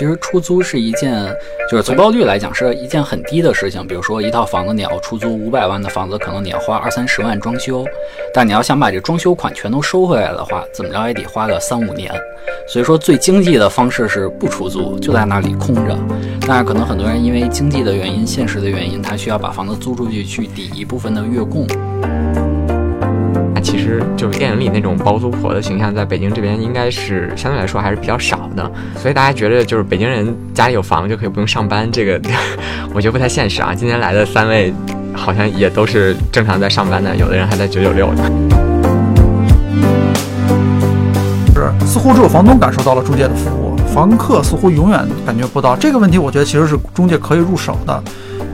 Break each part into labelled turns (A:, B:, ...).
A: 其实出租是一件，就是回报率来讲是一件很低的事情。比如说一套房子你要出租五百万的房子，可能你要花二三十万装修，但你要想把这装修款全都收回来的话，怎么着也得花个三五年。所以说最经济的方式是不出租，就在那里空着。但是可能很多人因为经济的原因、现实的原因，他需要把房子租出去去抵一部分的月供。
B: 实就是电影里那种包租婆的形象，在北京这边应该是相对来说还是比较少的，所以大家觉得就是北京人家里有房就可以不用上班，这个 我觉得不太现实啊。今天来的三位好像也都是正常在上班的，有的人还在九九六呢。
C: 是，似乎只有房东感受到了中介的服务，房客似乎永远感觉不到。这个问题，我觉得其实是中介可以入手的。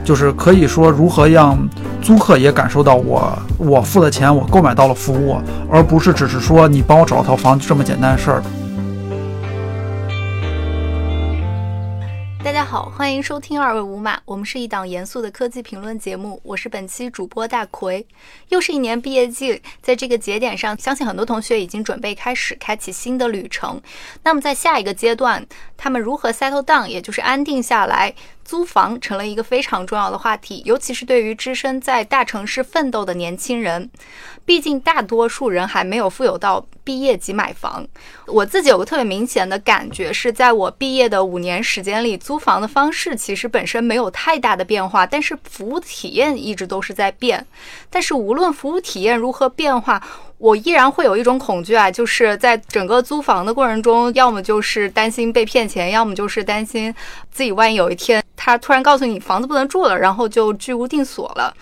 C: 就是可以说如何让租客也感受到我我付的钱我购买到了服务，而不是只是说你帮我找了套房这么简单的事儿。
D: 欢迎收听二位五码，我们是一档严肃的科技评论节目，我是本期主播大奎。又是一年毕业季，在这个节点上，相信很多同学已经准备开始开启新的旅程。那么在下一个阶段，他们如何 settle down，也就是安定下来？租房成了一个非常重要的话题，尤其是对于只身在大城市奋斗的年轻人。毕竟大多数人还没有富有到毕业即买房。我自己有个特别明显的感觉，是在我毕业的五年时间里，租房的方式其实本身没有太大的变化，但是服务体验一直都是在变。但是无论服务体验如何变化，我依然会有一种恐惧啊，就是在整个租房的过程中，要么就是担心被骗钱，要么就是担心自己万一有一天他突然告诉你房子不能住了，然后就居无定所了。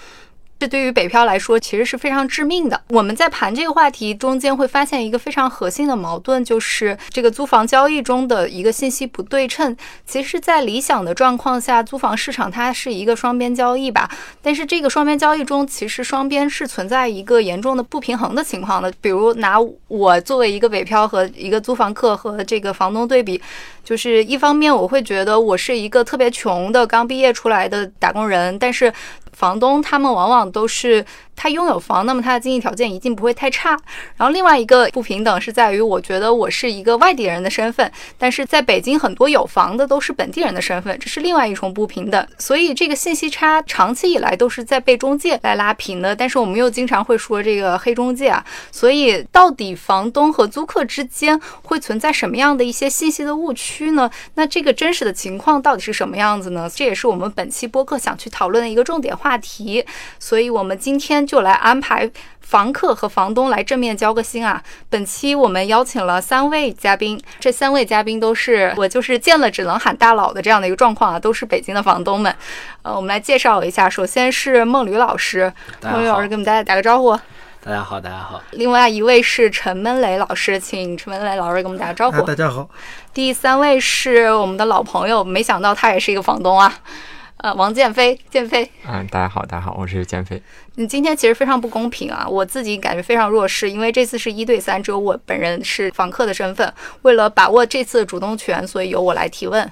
D: 这对于北漂来说，其实是非常致命的。我们在盘这个话题中间，会发现一个非常核心的矛盾，就是这个租房交易中的一个信息不对称。其实，在理想的状况下，租房市场它是一个双边交易吧。但是，这个双边交易中，其实双边是存在一个严重的不平衡的情况的。比如，拿我作为一个北漂和一个租房客和这个房东对比，就是一方面我会觉得我是一个特别穷的刚毕业出来的打工人，但是。房东他们往往都是。他拥有房，那么他的经济条件一定不会太差。然后另外一个不平等是在于，我觉得我是一个外地人的身份，但是在北京很多有房的都是本地人的身份，这是另外一重不平等。所以这个信息差长期以来都是在被中介来拉平的。但是我们又经常会说这个黑中介啊，所以到底房东和租客之间会存在什么样的一些信息的误区呢？那这个真实的情况到底是什么样子呢？这也是我们本期播客想去讨论的一个重点话题。所以我们今天。就来安排房客和房东来正面交个心啊！本期我们邀请了三位嘉宾，这三位嘉宾都是我就是见了只能喊大佬的这样的一个状况啊，都是北京的房东们。呃，我们来介绍一下，首先是孟吕老师，孟吕老师给我们大家打个招呼。
A: 大家好，大家好。
D: 另外一位是陈闷雷老师，请陈闷雷老师给我们打个招呼。
C: 大家好。
D: 第三位是我们的老朋友，没想到他也是一个房东啊。呃，王建飞，建飞，
B: 嗯，大家好，大家好，我是建飞。
D: 你今天其实非常不公平啊，我自己感觉非常弱势，因为这次是一对三，只有我本人是访客的身份。为了把握这次的主动权，所以由我来提问。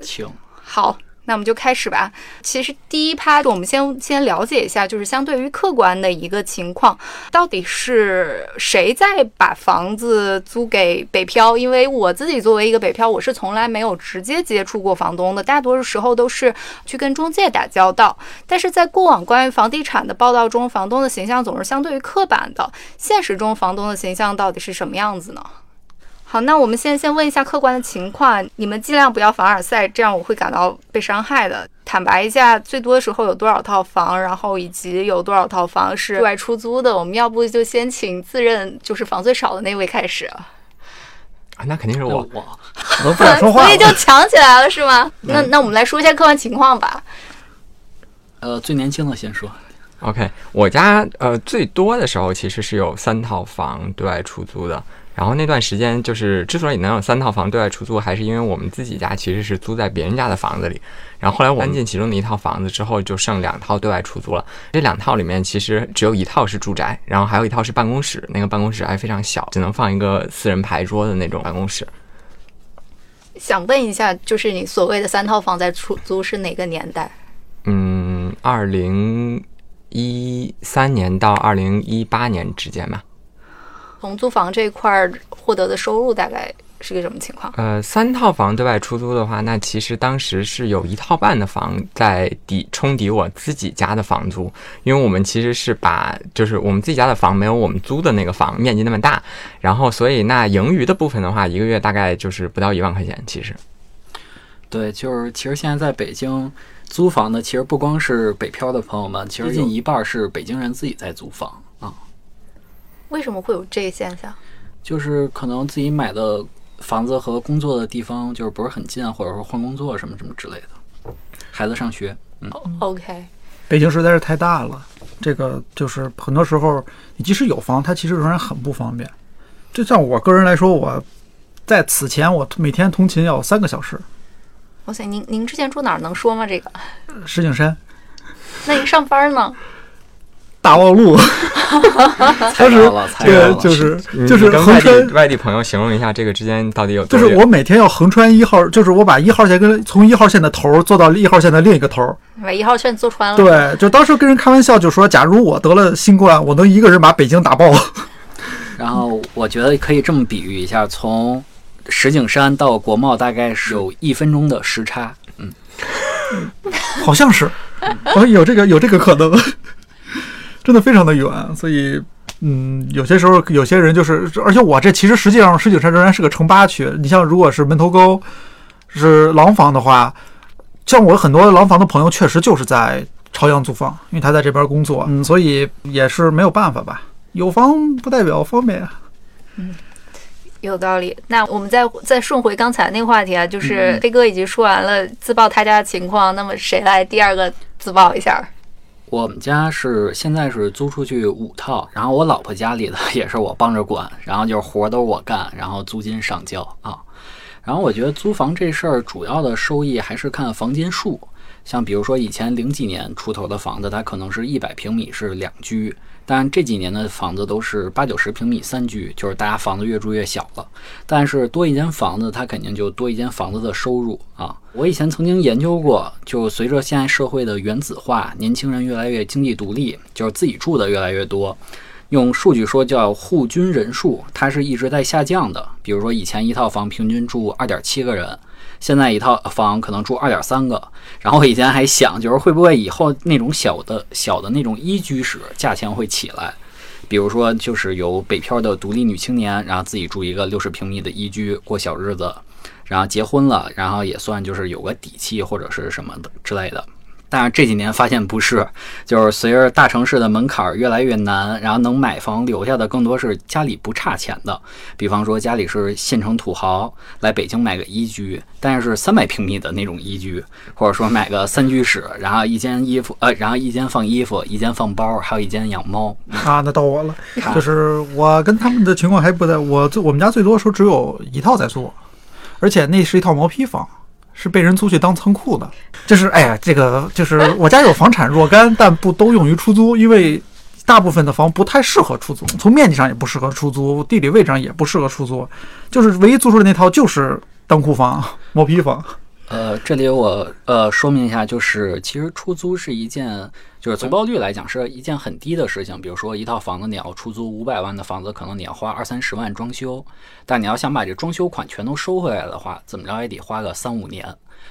A: 请。
D: 好。那我们就开始吧。其实第一趴，我们先先了解一下，就是相对于客观的一个情况，到底是谁在把房子租给北漂？因为我自己作为一个北漂，我是从来没有直接接触过房东的，大多数时候都是去跟中介打交道。但是在过往关于房地产的报道中，房东的形象总是相对于刻板的。现实中，房东的形象到底是什么样子呢？好，那我们现在先问一下客观的情况，你们尽量不要凡尔赛，这样我会感到被伤害的。坦白一下，最多的时候有多少套房，然后以及有多少套房是对外出租的？我们要不就先请自认就是房最少的那位开始啊？
B: 那肯定是我，
A: 我
C: 我不想说话，
D: 所以就抢起来了是吗？那那我们来说一下客观情况吧。
A: 呃，最年轻的先说。
B: OK，我家呃最多的时候其实是有三套房对外出租的。然后那段时间，就是之所以能有三套房对外出租，还是因为我们自己家其实是租在别人家的房子里。然后后来我搬进其中的一套房子之后，就剩两套对外出租了。这两套里面其实只有一套是住宅，然后还有一套是办公室。那个办公室还非常小，只能放一个四人牌桌的那种办公室。
D: 想问一下，就是你所谓的三套房在出租是哪个年代？
B: 嗯，二零一三年到二零一八年之间吧。
D: 从租房这一块儿获得的收入大概是个什么情况？
B: 呃，三套房对外出租的话，那其实当时是有一套半的房在抵冲抵我自己家的房租，因为我们其实是把就是我们自己家的房没有我们租的那个房面积那么大，然后所以那盈余的部分的话，一个月大概就是不到一万块钱，其实。
A: 对，就是其实现在在北京租房的，其实不光是北漂的朋友们，其实近一半是北京人自己在租房啊。
D: 为什么会有这一现象？
A: 就是可能自己买的房子和工作的地方就是不是很近，或者说换工作什么什么之类的。孩子上学，嗯
D: ，OK，
C: 北京实在是太大了，这个就是很多时候你即使有房，它其实仍然很不方便。就像我个人来说，我在此前我每天通勤要三个小时，
D: 哇塞，您您之前住哪儿？能说吗？这个？
C: 石景山
D: 那您上班呢？
C: 大望路，
A: 猜到了，猜
C: 这
A: 到了，
C: 个就是就是
B: 跟外
C: 横穿
B: 地外地朋友形容一下这个之间到底有？
C: 就是我每天要横穿一号，就是我把一号线跟从一号线的头儿坐到一号线的另一个头儿。
D: 把一号线坐穿了。
C: 对，就当时跟人开玩笑，就说假如我得了新冠，我能一个人把北京打爆。
A: 然后我觉得可以这么比喻一下，从石景山到国贸大概是有一分钟的时差。嗯，
C: 好像是，哦，有这个有这个可能，真的非常的远，所以。嗯，有些时候有些人就是，而且我这其实实际上石景山仍然是个城八区。你像如果是门头沟是廊坊的话，像我很多廊坊的朋友确实就是在朝阳租房，因为他在这边工作，嗯，所以也是没有办法吧。有房不代表方便啊。
D: 有道理。那我们再再顺回刚才那个话题啊，
C: 嗯
D: 就是飞哥已经说完了自曝他家的情况，那么谁来第二个自曝一下？
A: 我们家是现在是租出去五套，然后我老婆家里的也是我帮着管，然后就是活儿都是我干，然后租金上交啊。然后我觉得租房这事儿主要的收益还是看房间数，像比如说以前零几年出头的房子，它可能是一百平米是两居，但这几年的房子都是八九十平米三居，就是大家房子越住越小了。但是多一间房子，它肯定就多一间房子的收入啊。我以前曾经研究过，就随着现在社会的原子化，年轻人越来越经济独立，就是自己住的越来越多。用数据说叫户均人数，它是一直在下降的。比如说以前一套房平均住二点七个人，现在一套房可能住二点三个。然后我以前还想，就是会不会以后那种小的小的那种一居室价钱会起来？比如说，就是有北漂的独立女青年，然后自己住一个六十平米的一居过小日子，然后结婚了，然后也算就是有个底气或者是什么的之类的。但是这几年发现不是，就是随着大城市的门槛越来越难，然后能买房留下的更多是家里不差钱的，比方说家里是县城土豪，来北京买个一居，但是三百平米的那种一居，或者说买个三居室，然后一间衣服，呃，然后一间放衣服，一间放包，还有一间养猫。
C: 啊，那到我了，就是我跟他们的情况还不太，我最我们家最多时候只有一套在租，而且那是一套毛坯房，是被人租去当仓库的。就是哎呀，这个就是我家有房产若干，但不都用于出租，因为大部分的房不太适合出租，从面积上也不适合出租，地理位置上也不适合出租，就是唯一租出的那套就是当库房、毛坯房。
A: 呃，这里我呃说明一下，就是其实出租是一件，就是从报率来讲是一件很低的事情。比如说一套房子你要出租五百万的房子，可能你要花二三十万装修，但你要想把这装修款全都收回来的话，怎么着也得花个三五年。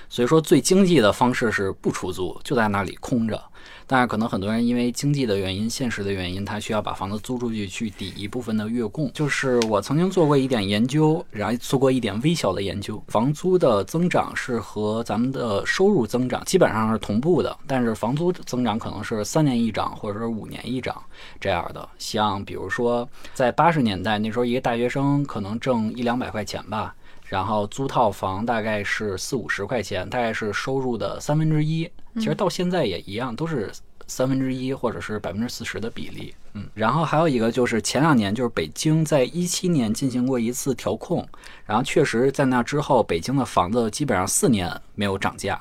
A: 所以说最经济的方式是不出租，就在那里空着。但是可能很多人因为经济的原因、现实的原因，他需要把房子租出去去抵一部分的月供。就是我曾经做过一点研究，然后做过一点微小的研究，房租的增长是和咱们的收入增长基本上是同步的，但是房租增长可能是三年一涨，或者是五年一涨这样的。像比如说在八十年代那时候，一个大学生可能挣一两百块钱吧。然后租套房大概是四五十块钱，大概是收入的三分之一。其实到现在也一样，都是三分之一或者是百分之四十的比例。嗯，然后还有一个就是前两年，就是北京在一七年进行过一次调控，然后确实在那之后，北京的房子基本上四年没有涨价。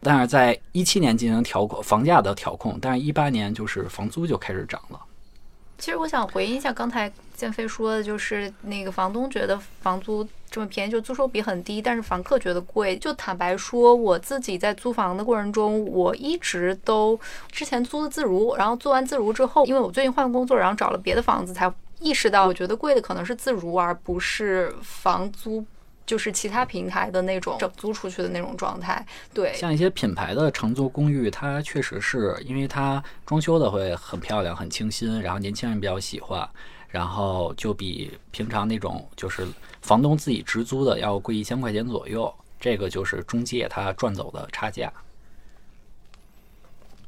A: 但是在一七年进行调控房价的调控，但是一八年就是房租就开始涨了。
D: 其实我想回应一下刚才建飞说的，就是那个房东觉得房租这么便宜，就租收比很低，但是房客觉得贵。就坦白说，我自己在租房的过程中，我一直都之前租的自如，然后租完自如之后，因为我最近换工作，然后找了别的房子，才意识到我觉得贵的可能是自如，而不是房租就是其他平台的那种整租出去的那种状态。对，
A: 像一些品牌的长租公寓，它确实是因为它装修的会很漂亮、很清新，然后年轻人比较喜欢，然后就比平常那种就是房东自己直租的要贵一千块钱左右。这个就是中介他赚走的差价。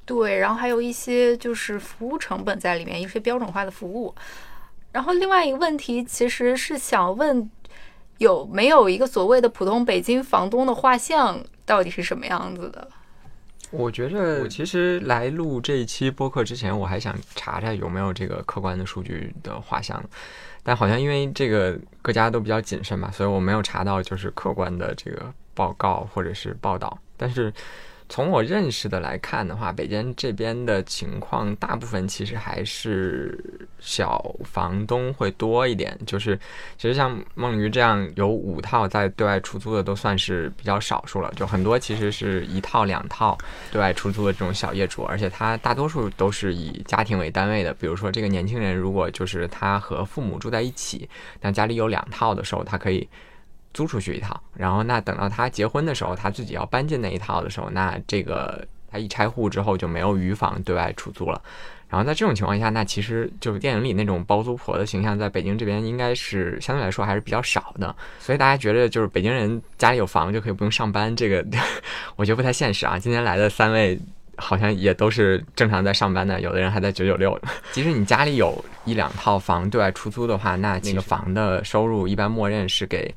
D: 对，然后还有一些就是服务成本在里面，一些标准化的服务。然后另外一个问题，其实是想问，有没有一个所谓的普通北京房东的画像，到底是什么样子的？
B: 我觉着，我其实来录这一期播客之前，我还想查查有没有这个客观的数据的画像，但好像因为这个各家都比较谨慎嘛，所以我没有查到就是客观的这个报告或者是报道，但是。从我认识的来看的话，北京这边的情况，大部分其实还是小房东会多一点。就是其实像梦鱼这样有五套在对外出租的，都算是比较少数了。就很多其实是一套两套对外出租的这种小业主，而且他大多数都是以家庭为单位的。比如说这个年轻人，如果就是他和父母住在一起，但家里有两套的时候，他可以。租出去一套，然后那等到他结婚的时候，他自己要搬进那一套的时候，那这个他一拆户之后就没有余房对外出租了。然后在这种情况下，那其实就是电影里那种包租婆的形象，在北京这边应该是相对来说还是比较少的。所以大家觉得就是北京人家里有房就可以不用上班，这个 我觉得不太现实啊。今天来的三位好像也都是正常在上班的，有的人还在九九六。即使你家里有一两套房对外出租的话，那那个房的收入一般默认是给。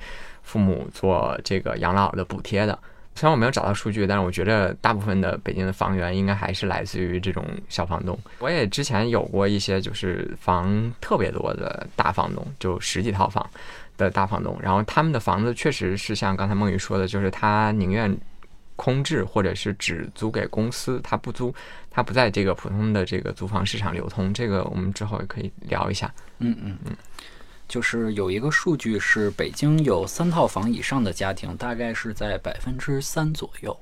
B: 父母做这个养老的补贴的，虽然我没有找到数据，但是我觉得大部分的北京的房源应该还是来自于这种小房东。我也之前有过一些就是房特别多的大房东，就十几套房的大房东，然后他们的房子确实是像刚才梦雨说的，就是他宁愿空置或者是只租给公司，他不租，他不在这个普通的这个租房市场流通。这个我们之后也可以聊一下。
A: 嗯嗯嗯。就是有一个数据是北京有三套房以上的家庭，大概是在百分之三左右，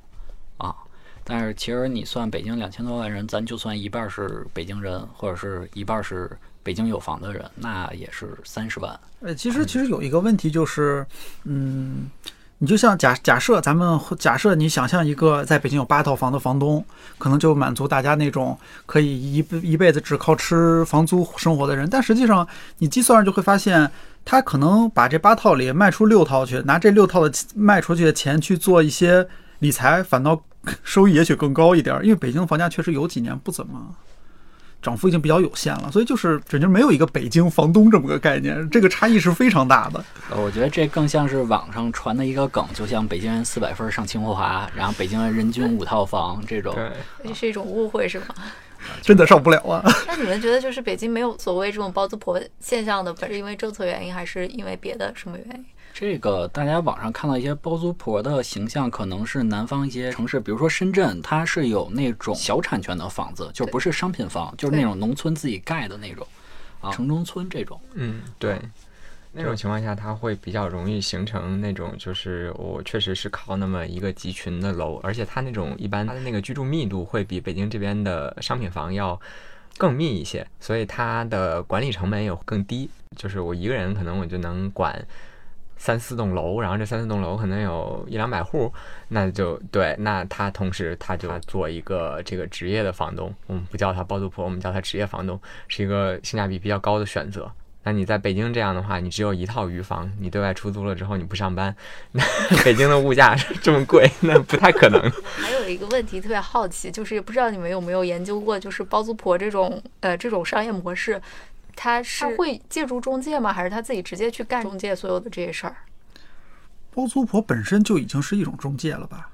A: 啊，但是其实你算北京两千多万人，咱就算一半是北京人，或者是一半是北京有房的人，那也是三十万。
C: 呃，其实其实有一个问题就是，嗯。你就像假假设咱们假设你想象一个在北京有八套房的房东，可能就满足大家那种可以一一辈子只靠吃房租生活的人。但实际上你计算上就会发现，他可能把这八套里卖出六套去，拿这六套的卖出去的钱去做一些理财，反倒 收益也许更高一点。因为北京的房价确实有几年不怎么。涨幅已经比较有限了，所以就是整就没有一个北京房东这么个概念，这个差异是非常大的。
A: 呃，我觉得这更像是网上传的一个梗，就像北京人四百分上清华，然后北京人人均五套房这种，
D: 这是一种误会是吗？
C: 真的上不了啊。
D: 那你们觉得就是北京没有所谓这种包租婆现象的，本是因为政策原因，还是因为别的什么原因？
A: 这个大家网上看到一些包租婆的形象，可能是南方一些城市，比如说深圳，它是有那种小产权的房子，就不是商品房，就是那种农村自己盖的那种，啊，城中村这种。
B: 嗯，对，那种情况下，它会比较容易形成那种，就是我确实是靠那么一个集群的楼，而且它那种一般它的那个居住密度会比北京这边的商品房要更密一些，所以它的管理成本也更低。就是我一个人可能我就能管。三四栋楼，然后这三四栋楼可能有一两百户，那就对，那他同时他就做一个这个职业的房东，我们不叫他包租婆，我们叫他职业房东，是一个性价比比较高的选择。那你在北京这样的话，你只有一套余房，你对外出租了之后你不上班，那北京的物价这么贵，那不太可能。
D: 还有一个问题特别好奇，就是也不知道你们有没有研究过，就是包租婆这种呃这种商业模式。他是会借助中介吗？还是他自己直接去干中介所有的这些事儿？
C: 包租婆本身就已经是一种中介了吧？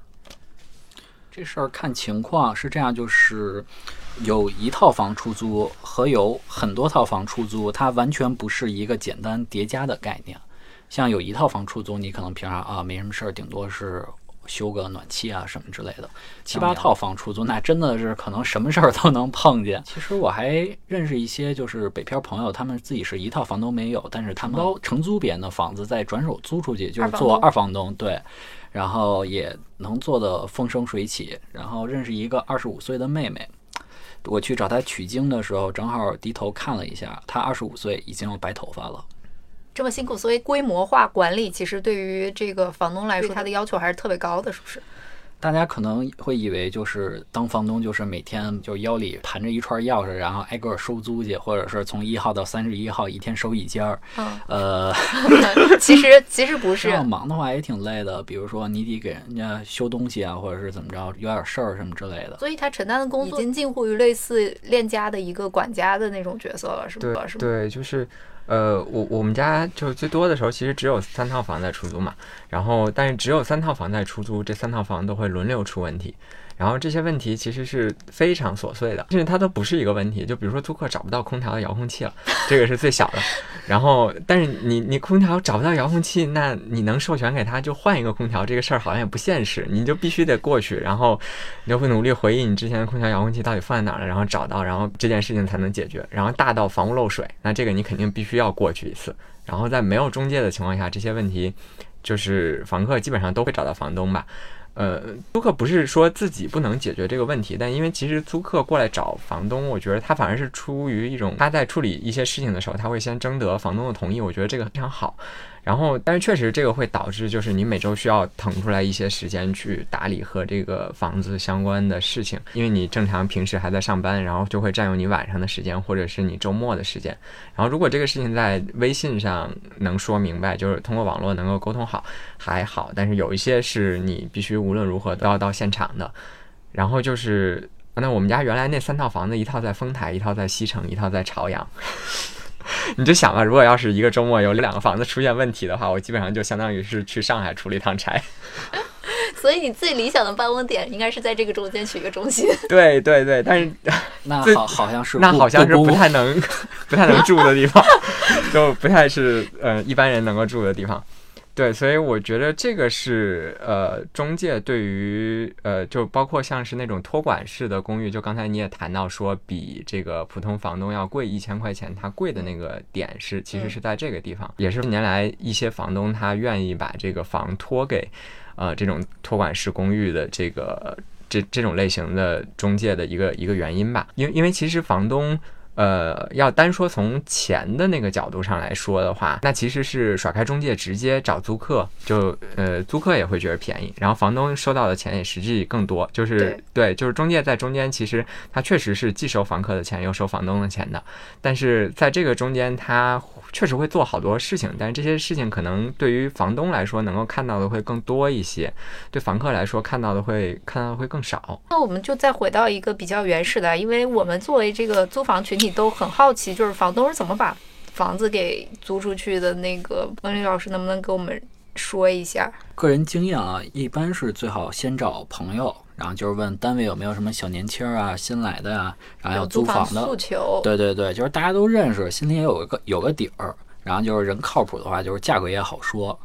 A: 这事儿看情况是这样，就是有一套房出租和有很多套房出租，它完全不是一个简单叠加的概念。像有一套房出租，你可能平常啊没什么事儿，顶多是。修个暖气啊什么之类的，七八套房出租，那真的是可能什么事儿都能碰见。其实我还认识一些就是北漂朋友，他们自己是一套房都没有，但是他们承租别人的房子再转手租出去，就是做二房东。对，然后也能做的风生水起。然后认识一个二十五岁的妹妹，我去找她取经的时候，正好低头看了一下，她二十五岁已经有白头发了。
D: 这么辛苦，所以规模化管理其实对于这个房东来说，他的要求还是特别高的，是不是？
A: 大家可能会以为就是当房东就是每天就腰里盘着一串钥匙，然后挨个收租去，或者是从一号到三十一号一天收一间儿。
D: 嗯，
A: 呃，
D: 其实其实不
A: 这
D: 是，
A: 样忙的话也挺累的。比如说你得给人家修东西啊，或者是怎么着，有点事儿什么之类的。
D: 所以他承担的工作已经近乎于类似链家的一个管家的那种角色了，是
B: 对
D: 吧？是吧？
B: 对，就是，呃，我我们家就最多的时候，其实只有三套房在出租嘛，然后但是只有三套房在出租，这三套房都会轮流出问题。然后这些问题其实是非常琐碎的，甚至它都不是一个问题。就比如说租客找不到空调的遥控器了，这个是最小的。然后，但是你你空调找不到遥控器，那你能授权给他就换一个空调，这个事儿好像也不现实，你就必须得过去，然后你就会努力回忆你之前的空调遥控器到底放在哪儿了，然后找到，然后这件事情才能解决。然后大到房屋漏水，那这个你肯定必须要过去一次。然后在没有中介的情况下，这些问题就是房客基本上都会找到房东吧。呃，租客不是说自己不能解决这个问题，但因为其实租客过来找房东，我觉得他反而是出于一种他在处理一些事情的时候，他会先征得房东的同意，我觉得这个非常好。然后，但是确实这个会导致，就是你每周需要腾出来一些时间去打理和这个房子相关的事情，因为你正常平时还在上班，然后就会占用你晚上的时间或者是你周末的时间。然后，如果这个事情在微信上能说明白，就是通过网络能够沟通好还好，但是有一些是你必须无论如何都要到现场的。然后就是，那我们家原来那三套房子，一套在丰台，一套在西城，一套在朝阳。你就想吧，如果要是一个周末有两个房子出现问题的话，我基本上就相当于是去上海出了一趟差。
D: 所以你最理想的办公点应该是在这个中间取一个中心。
B: 对对对，但是
A: 那好好像是
B: 那好像是不太能不太能住的地方，就不太是呃一般人能够住的地方。对，所以我觉得这个是呃中介对于呃就包括像是那种托管式的公寓，就刚才你也谈到说比这个普通房东要贵一千块钱，它贵的那个点是其实是在这个地方，也是近年来一些房东他愿意把这个房托给呃这种托管式公寓的这个这这种类型的中介的一个一个原因吧，因为因为其实房东。呃，要单说从钱的那个角度上来说的话，那其实是甩开中介直接找租客，就呃租客也会觉得便宜，然后房东收到的钱也实际更多，就是
D: 对
B: 就是中介在中间，其实他确实是既收房客的钱又收房东的钱的，但是在这个中间，他确实会做好多事情，但是这些事情可能对于房东来说能够看到的会更多一些，对房客来说看到的会看到的会更少。
D: 那我们就再回到一个比较原始的，因为我们作为这个租房群体都很好奇，就是房东是怎么把房子给租出去的。那个温丽老师能不能给我们说一下？
A: 个人经验啊，一般是最好先找朋友，然后就是问单位有没有什么小年轻啊、新来的呀、然后要租
D: 房
A: 房的
D: 诉，求，
A: 对对对，就是大家都认识，心里也有个有个底儿。然后就是人靠谱的话，就是价格也好说。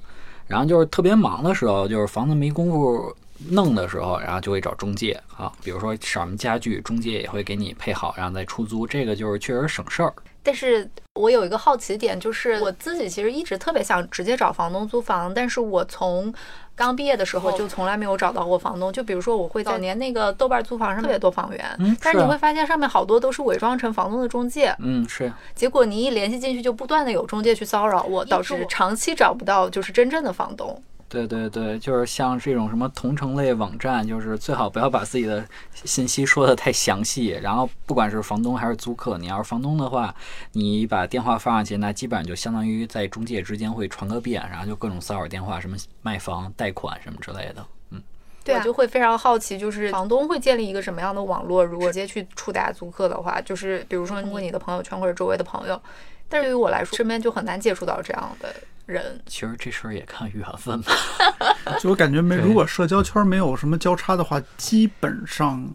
A: 然后就是特别忙的时候，就是房子没工夫弄的时候，然后就会找中介啊，比如说什么家具，中介也会给你配好，然后再出租。这个就是确实省事儿。
D: 但是我有一个好奇点，就是我自己其实一直特别想直接找房东租房，但是我从刚毕业的时候就从来没有找到过房东。就比如说，我会早年那个豆瓣租房上特别多房源，
A: 嗯，
D: 但是你
A: 啊
D: 会发现上面好多都是伪装成房东的中介，
A: 嗯是
D: 结果你一联系进去，就不断的有中介去骚扰我，导致长期找不到就是真正的房东。
A: 对对对，就是像这种什么同城类网站，就是最好不要把自己的信息说的太详细。然后不管是房东还是租客，你要是房东的话，你把电话放上去，那基本上就相当于在中介之间会传个遍，然后就各种骚扰电话，什么卖房、贷款什么之类的。嗯，
D: 对、我就会非常好奇，就是房东会建立一个什么样的网络？如果直接去触达租客的话，就是比如说通过你的朋友圈或者周围的朋友，但是对于我来说，身边就很难接触到这样的人。
A: 其实这事儿也看缘分吧。
C: 就我感觉没，如果社交圈没有什么交叉的话，基本上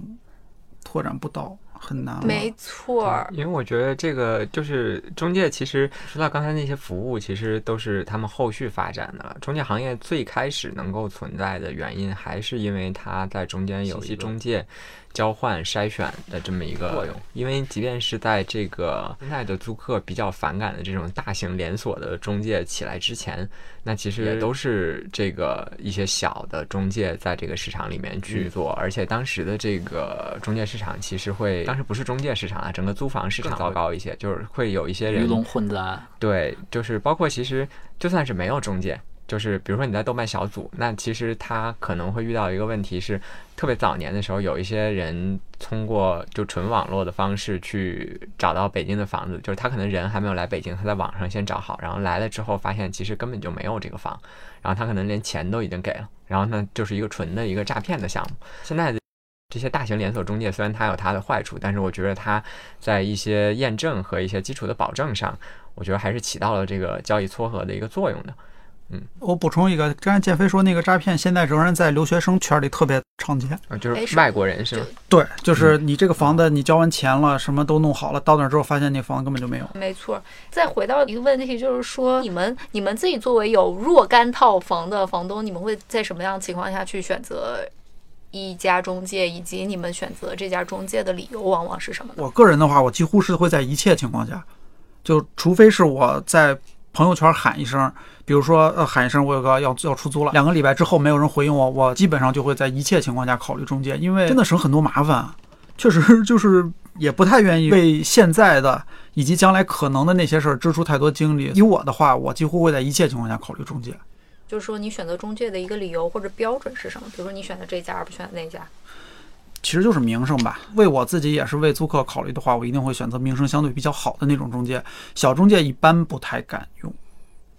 C: 拓展不到，很难。
D: 没错儿，
B: 因为我觉得这个就是中介，其实说到刚才那些服务，其实都是他们后续发展的了。中介行业最开始能够存在的原因，还是因为它在中间有一些中介交换筛选的这么一个
A: 作用。
B: 因为即便是在这个现在的租客比较反感的这种大型连锁的中介起来之前，那其实也都是这个一些小的中介在这个市场里面去做，而且当时的这个中介市场其实会，当时不是中介市场啊，整个租房市场糟糕一些，就是会有一些人
A: 鱼龙混杂。
B: 对，就是包括其实就算是没有中介。就是比如说你在豆瓣小组，那其实他可能会遇到一个问题是，特别早年的时候，有一些人通过就纯网络的方式去找到北京的房子，就是他可能人还没有来北京，他在网上先找好，然后来了之后发现其实根本就没有这个房，然后他可能连钱都已经给了，然后呢就是一个纯的一个诈骗的项目。现在的这些大型连锁中介虽然它有它的坏处，但是我觉得它在一些验证和一些基础的保证上，我觉得还是起到了这个交易撮合的一个作用的。嗯，
C: 我补充一个，刚才建飞说那个诈骗现在仍然在留学生圈里特别常见，
B: 啊，就是外国人是吗？
C: 对，就是你这个房子你交完钱了，什么都弄好了，到那之后发现那房子根本就没有。
D: 没错。再回到一个问题，就是说你们你们自己作为有若干套房的房东，你们会在什么样的情况下去选择一家中介，以及你们选择这家中介的理由往往是什么？
C: 我个人的话，我几乎是会在一切情况下，就除非是我在。朋友圈喊一声，比如说呃喊一声，我有个要要出租了，两个礼拜之后没有人回应我，我基本上就会在一切情况下考虑中介，因为真的省很多麻烦，确实 就是也不太愿意为现在的以及将来可能的那些事儿支出太多精力。以我的话，我几乎会在一切情况下考虑中介。
D: 就是说，你选择中介的一个理由或者标准是什么？比如说你选择这家而不选择那家，
C: 其实就是名声吧。为我自己也是为租客考虑的话，我一定会选择名声相对比较好的那种中介。小中介一般不太敢用。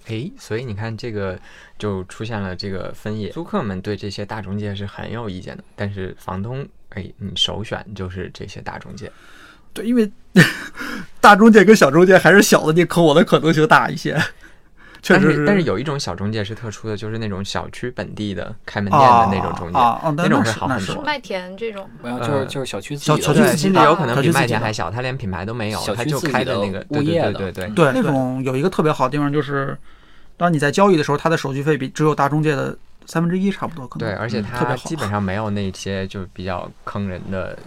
B: 诶，所以你看这个就出现了这个分野，租客们对这些大中介是很有意见的，但是房东，哎，你首选就是这些大中介。
C: 对，因为 大中介跟小中介还是小的，你坑我的可能性大一些。确实
B: 是，但是有一种小中介是特殊的，就是那种小区本地的开门店的那种中介，那种
C: 是
B: 好很多。
D: 麦田这种，
A: 就是就是小区
C: 小小
B: 区
C: 自己
B: 有可能比麦田还小，他连品牌都没有，他就开
A: 的
B: 那个物业对对对
C: 对，那种有一个特别好的地方就是，当你在交易的时候，他的手续费比只有大中介的三分之一差不多，可能
B: 对，而且他基本上没有那些就比较坑人的。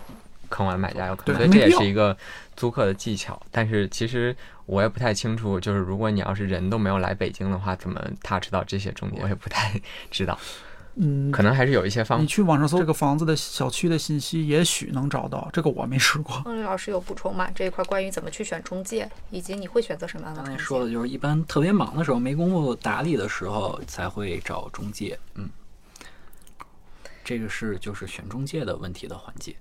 B: 坑完买家有可能，所以这也是一个租客的技巧。但是其实我也不太清楚，就是如果你要是人都没有来北京的话，怎么他知道这些中介？我也不太知道。
C: 嗯，
B: 可能还是有一些方。
C: 你去网上搜这个房子的小区的信息，也许能找到。这个我没试过。
D: 孟老师有补充吗？这一块关于怎么去选中介，以及你会选择什么样的？
A: 刚才说的就是一般特别忙的时候，没工夫打理的时候才会找中介。嗯，这个是就是选中介的问题的环节。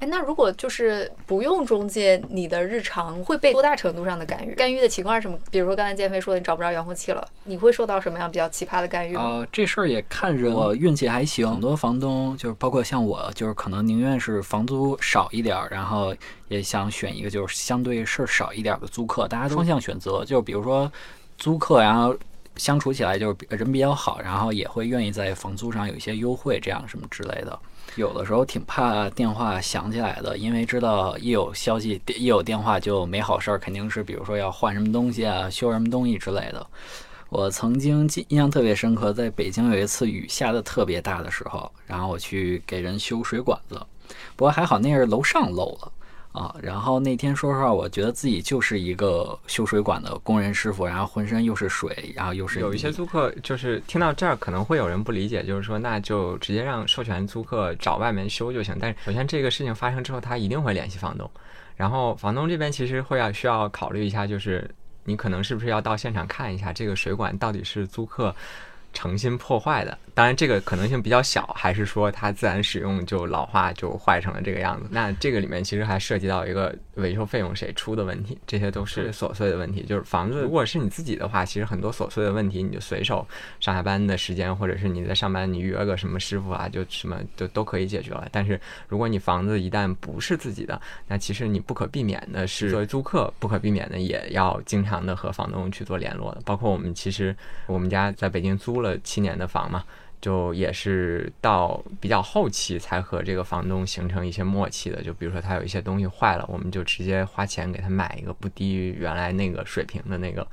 D: 哎，那如果就是不用中介，你的日常会被多大程度上的干预？干预的情况是什么？比如说刚才建飞说的，你找不着遥控器了，你会受到什么样比较奇葩的干预？
A: 呃，这事儿也看人，我运气还行。很多房东就是包括像我，就是可能宁愿是房租少一点，然后也想选一个就是相对事儿少一点的租客。大家双向选择，就比如说租客，然后相处起来就是人比较好，然后也会愿意在房租上有一些优惠，这样什么之类的。有的时候挺怕电话响起来的，因为知道一有消息、一有电话就没好事儿，肯定是比如说要换什么东西啊、修什么东西之类的。我曾经印象特别深刻，在北京有一次雨下的特别大的时候，然后我去给人修水管子，不过还好那是楼上漏了。啊，然后那天说实话，我觉得自己就是一个修水管的工人师傅，然后浑身又是水，然后又是
B: 有一些租客就是听到这儿可能会有人不理解，就是说那就直接让授权租客找外面修就行。但是首先这个事情发生之后，他一定会联系房东，然后房东这边其实会要需要考虑一下，就是你可能是不是要到现场看一下这个水管到底是租客。诚心破坏的，当然这个可能性比较小，还是说它自然使用就老化就坏成了这个样子？那这个里面其实还涉及到一个维修费用谁出的问题，这些都是琐碎的问题。就是房子如果是你自己的话，其实很多琐碎的问题你就随手上下班的时间，或者是你在上班你约个什么师傅啊，就什么就都可以解决了。但是如果你房子一旦不是自己的，那其实你不可避免的是作为租客不可避免的也要经常的和房东去做联络的。包括我们其实我们家在北京租。租了七年的房嘛，就也是到比较后期才和这个房东形成一些默契的。就比如说他有一些东西坏了，我们就直接花钱给他买一个不低于原来那个水平的那个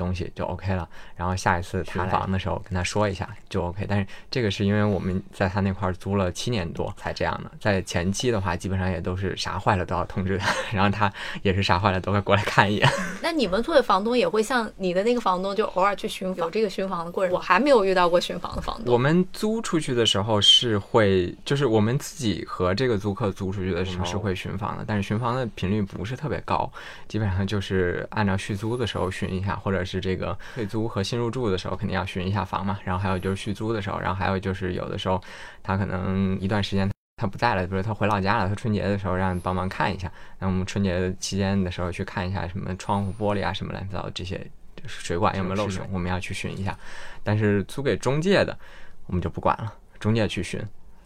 B: 东西就 OK 了。然后下一次巡房的时候跟他说一下就 OK。但是这个是因为我们在他那块儿租了七年多才这样的，在前期的话基本上也都是啥坏了都要通知他，然后他也是啥坏了都会过来看一眼。
D: 那你们作为房东也会像你的那个房东就偶尔去巡房，有这个巡房的过程？我还没有遇到过巡房的房东。
B: 我们租出去的时候是会，就是我们自己和这个租客租出去的时候是会巡房的，但是巡房的频率不是特别高，基本上就是按照续租的时候巡一下，或者是这个退租和新入住的时候肯定要巡一下房嘛。然后还有就是续租的时候，然后还有就是有的时候他可能一段时间他不在了，比如他回老家了，他春节的时候让你帮忙看一下。那我们春节期间的时候去看一下什么窗户玻璃啊什么乱七八糟这些水管有没有漏水，我们要去巡一下。但是租给中介的我们就不管了，中介去巡。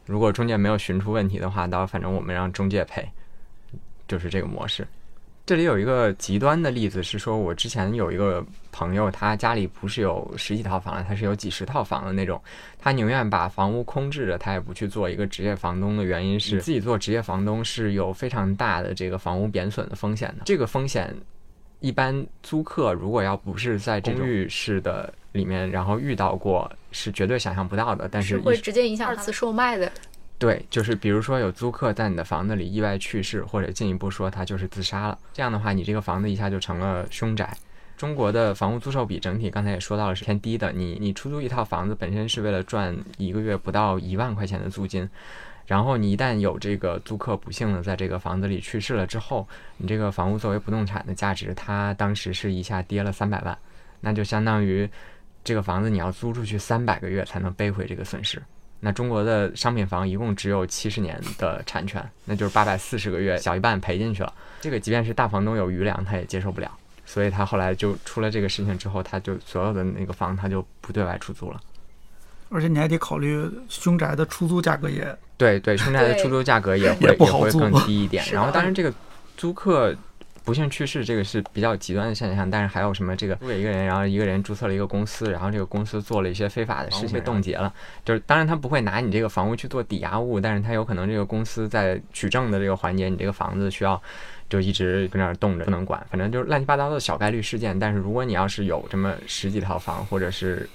B: 如果中介没有寻出问题的话，到反正我们让中介赔，就是这个模式。这里有一个极端的例子是说，我之前有一个朋友，他家里不是有十几套房的，他是有几十套房的那种，他宁愿把房屋空置着，他也不去做一个职业房东的原因是，自己做职业房东是有非常大的这个房屋贬损的风险的。这个风险，一般租客如果要不是在公寓式的里面，然后遇到过，是绝对想象不到的。但是
D: 会直接影响二次售卖的。
B: 对，就是比如说有租客在你的房子里意外去世，或者进一步说他就是自杀了，这样的话，你这个房子一下就成了凶宅。中国的房屋租售比整体刚才也说到了是偏低的，你你出租一套房子本身是为了赚一个月不到一万块钱的租金，然后你一旦有这个租客不幸的在这个房子里去世了之后，你这个房屋作为不动产的价值，它当时是一下跌了三百万，那就相当于这个房子你要租出去三百个月才能背回这个损失。那中国的商品房一共只有七十年的产权，那就是八百四十个月，小一半赔进去了。这个即便是大房东有余粮，他也接受不了。所以他后来就出了这个事情之后，他就所有的那个房他就不对外出租了。
C: 而且你还得考虑凶宅的出租价格也
B: 对对，凶宅的出租价格也会
C: 不好
B: 租，更低一点。然后当然这个租客。不幸去世，这个是比较极端的现象，但是还有什么？这个租给一个人，然后一个人注册了一个公司，然后这个公司做了一些非法的事情，被冻结了。就是当然他不会拿你这个房屋去做抵押物，但是他有可能这个公司在取证的这个环节，你这个房子需要就一直跟那儿冻着，不能管。反正就是乱七八糟的小概率事件。但是如果你要是有这么十几套房或者是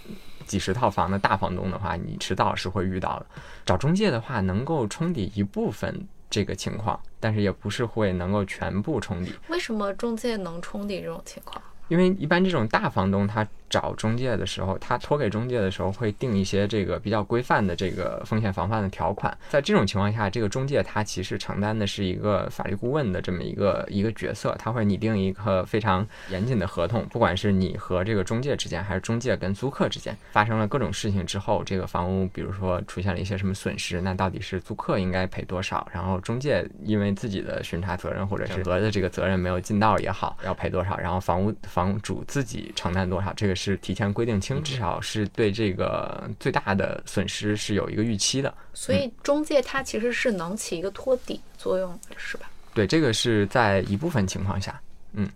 B: 几十套房的大房东的话，你迟早是会遇到的。找中介的话，能够冲抵一部分。这个情况，但是也不是会能够全部冲抵。
D: 为什么中介能冲抵这种情况？
B: 因为一般这种大房东他。找中介的时候，他托给中介的时候会定一些这个比较规范的这个风险防范的条款。在这种情况下，这个中介他其实承担的是一个法律顾问的这么一个一个角色，他会拟定一个非常严谨的合同。不管是你和这个中介之间，还是中介跟租客之间发生了各种事情之后，这个房屋比如说出现了一些什么损失，那到底是租客应该赔多少？然后中介因为自己的巡查责任或者是核的这个责任没有尽到也好，要赔多少？然后房屋房主自己承担多少？这个是提前规定。清至少是对这个最大的损失是有一个预期的，
D: 所以中介它其实是能起一个托底作用，是吧？
B: 对，这个是在一部分情况下，嗯。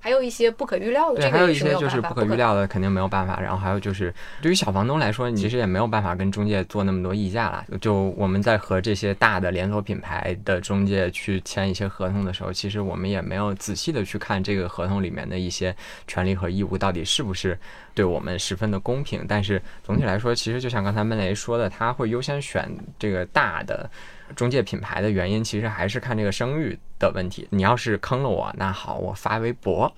D: 还有一些不可预料的，
B: 对，还有一些就是不可预料的，肯定没有办法。然后还有就是，对于小房东来说，你其实也没有办法跟中介做那么多议价了。就我们在和这些大的连锁品牌的中介去签一些合同的时候，其实我们也没有仔细的去看这个合同里面的一些权利和义务到底是不是对我们十分的公平。但是总体来说，其实就像刚才闷雷说的，他会优先选这个大的。中介品牌的原因其实还是看这个声誉的问题。你要是坑了我，那好，我发微博，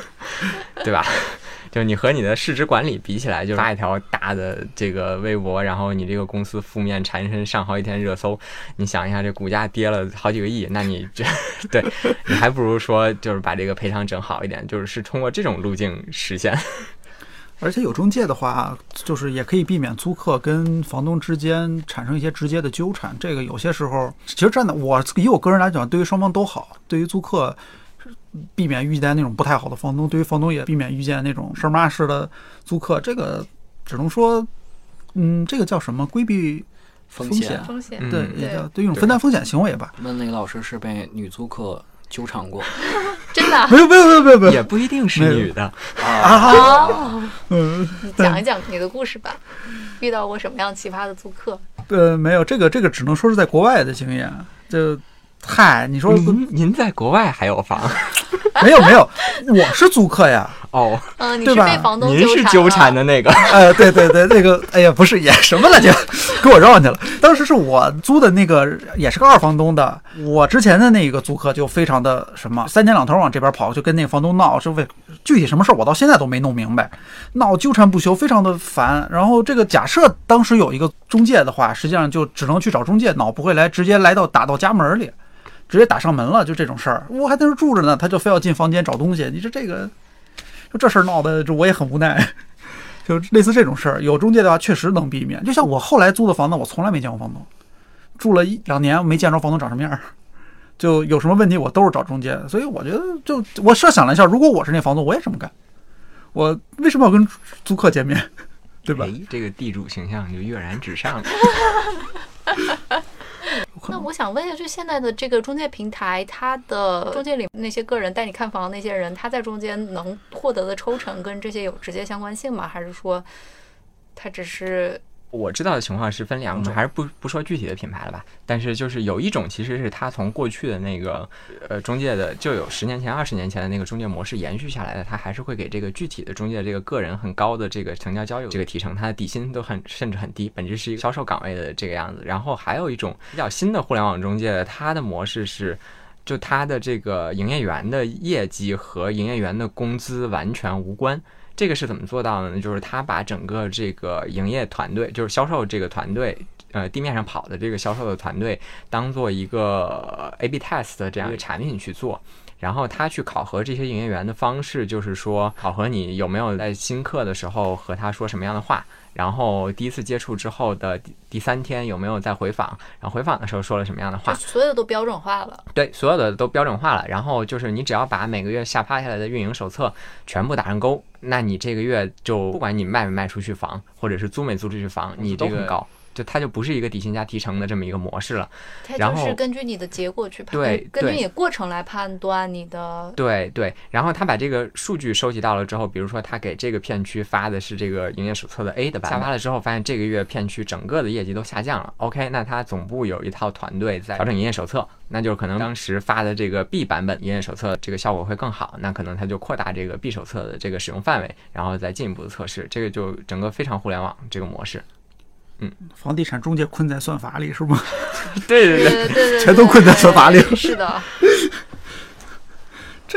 B: 对吧？就你和你的市值管理比起来，就发一条大的这个微博，然后你这个公司负面缠身上好几天热搜，你想一下，这股价跌了好几个亿，那你这 对你还不如说就是把这个赔偿整好一点，就是是通过这种路径实现。
C: 而且有中介的话，就是也可以避免租客跟房东之间产生一些直接的纠缠。这个有些时候，其实站在，我以我个人来讲，对于双方都好。对于租客，避免遇见那种不太好的房东；对于房东，也避免遇见那种事儿妈式的租客。这个只能说，嗯，这个叫什么？规避风险？
D: 风险
C: 对，也叫对一种分担风险行为吧。
A: 问那个老师是被女租客。纠缠过，
D: 真的？
C: 没有没有没有没有。没有，
B: 也不一定是女的。
C: 啊。嗯，
D: 讲一讲你的故事吧，遇到过什么样奇葩的租客？
C: 呃，没有，这个这个只能说是在国外的经验。就嗨，你说
B: 您您在国外还有房？
C: 没有没有，我是租客呀。
B: 哦？
D: 嗯，你
C: 对吧
D: 是被房东
B: 您是纠缠
D: 的。
B: 那个，
C: 呃，对对对，那个，哎呀，不是也什么了就给我绕进去了。当时是我租的那个，也是个二房东的。我之前的那个租客就非常的什么，三天两头往这边跑，就跟那个房东闹，是为具体什么事儿我到现在都没弄明白，闹纠缠不休，非常的烦。然后这个假设当时有一个中介的话，实际上就只能去找中介闹，不会来直接来到打到家门里，直接打上门了，就这种事儿。我还在那住着呢，他就非要进房间找东西，你说这个，就这事儿闹的，就我也很无奈。就类似这种事儿，有中介的话确实能避免。就像我后来租的房子，我从来没见过房东，住了一两年没见着房东长什么样儿。就有什么问题我都是找中介，所以我觉得就我设想了一下，如果我是那房东，我也这么干。我为什么要跟租客见面，对吧？
B: 哎，这个地主形象就跃然纸上了。
D: 那我想问一下，就现在的这个中介平台，它的中介里那些个人带你看房那些人，他在中间能获得的抽成跟这些有直接相关性吗？还是说他只是
B: 我知道的情况是分两种，还是不不说具体的品牌了吧？但是就是有一种其实是他从过去的那个呃中介的，就有十年前、二十年前的那个中介模式延续下来的，他还是会给这个具体的中介这个个人很高的这个成交交易这个提成，他的底薪都很甚至很低，本质是一个销售岗位的这个样子。然后还有一种比较新的互联网中介，它的模式是。就它的这个营业员的业绩和营业员的工资完全无关，这个是怎么做到的呢？就是他把整个这个营业团队，就是销售这个团队，呃，地面上跑的这个销售的团队，当做一个 A/B test 的这样一个产品去做。然后他去考核这些营业员的方式，就是说考核你有没有在新客的时候和他说什么样的话，然后第一次接触之后的第第三天有没有在回访，然后回访的时候说了什么样的话，
D: 所有的都标准化了？
B: 对，所有的都标准化了。然后就是你只要把每个月下发下来的运营手册全部打上勾，那你这个月就不管你卖没卖出去房，或者是租没租出去房，你这个很高。就它就不是一个底薪加提成的这么一个模式了。
D: 它
B: 然后
D: 就是根据你的结果去判，
B: 对对
D: 根据你的过程来判断你的。
B: 对对，然后他把这个数据收集到了之后，比如说他给这个片区发的是这个营业手册的 A 的版本，下发了之后发现这个月片区整个的业绩都下降了。OK，那他总部有一套团队在调整营业手册，那就是可能当时发的这个 B 版本营业手册这个效果会更好，那可能他就扩大这个 B 手册的这个使用范围，然后再进一步的测试，这个就整个非常互联网这个模式。
C: 房地产中介困在算法里是吗？
B: 对 对对。
D: 对对对，
C: 全都困在算法里
D: 对是的，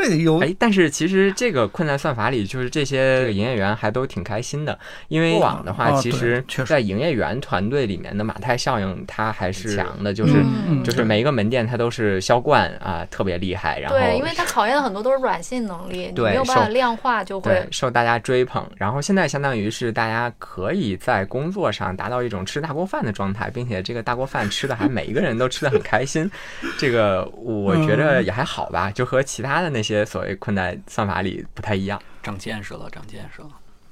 C: 这有
B: 哎，但是其实这个困在算法里，就是这些营业员还都挺开心的，因为过往的话，其实在营业员团队里面的马太效应，它还是强的，就是就是每一个门店它都是销冠啊，特别厉害，然后
D: 对，因为它考验的很多都是软性能力，没有办法量化，就
B: 对
D: 会
B: 受大家追捧，然后现在相当于是大家可以在工作上达到一种吃大锅饭的状态，并且这个大锅饭吃的还每一个人都吃的很开心，这个我觉得也还好吧，就和其他的那些所谓困在算法里不太一样。
A: 长见识了，长见识了。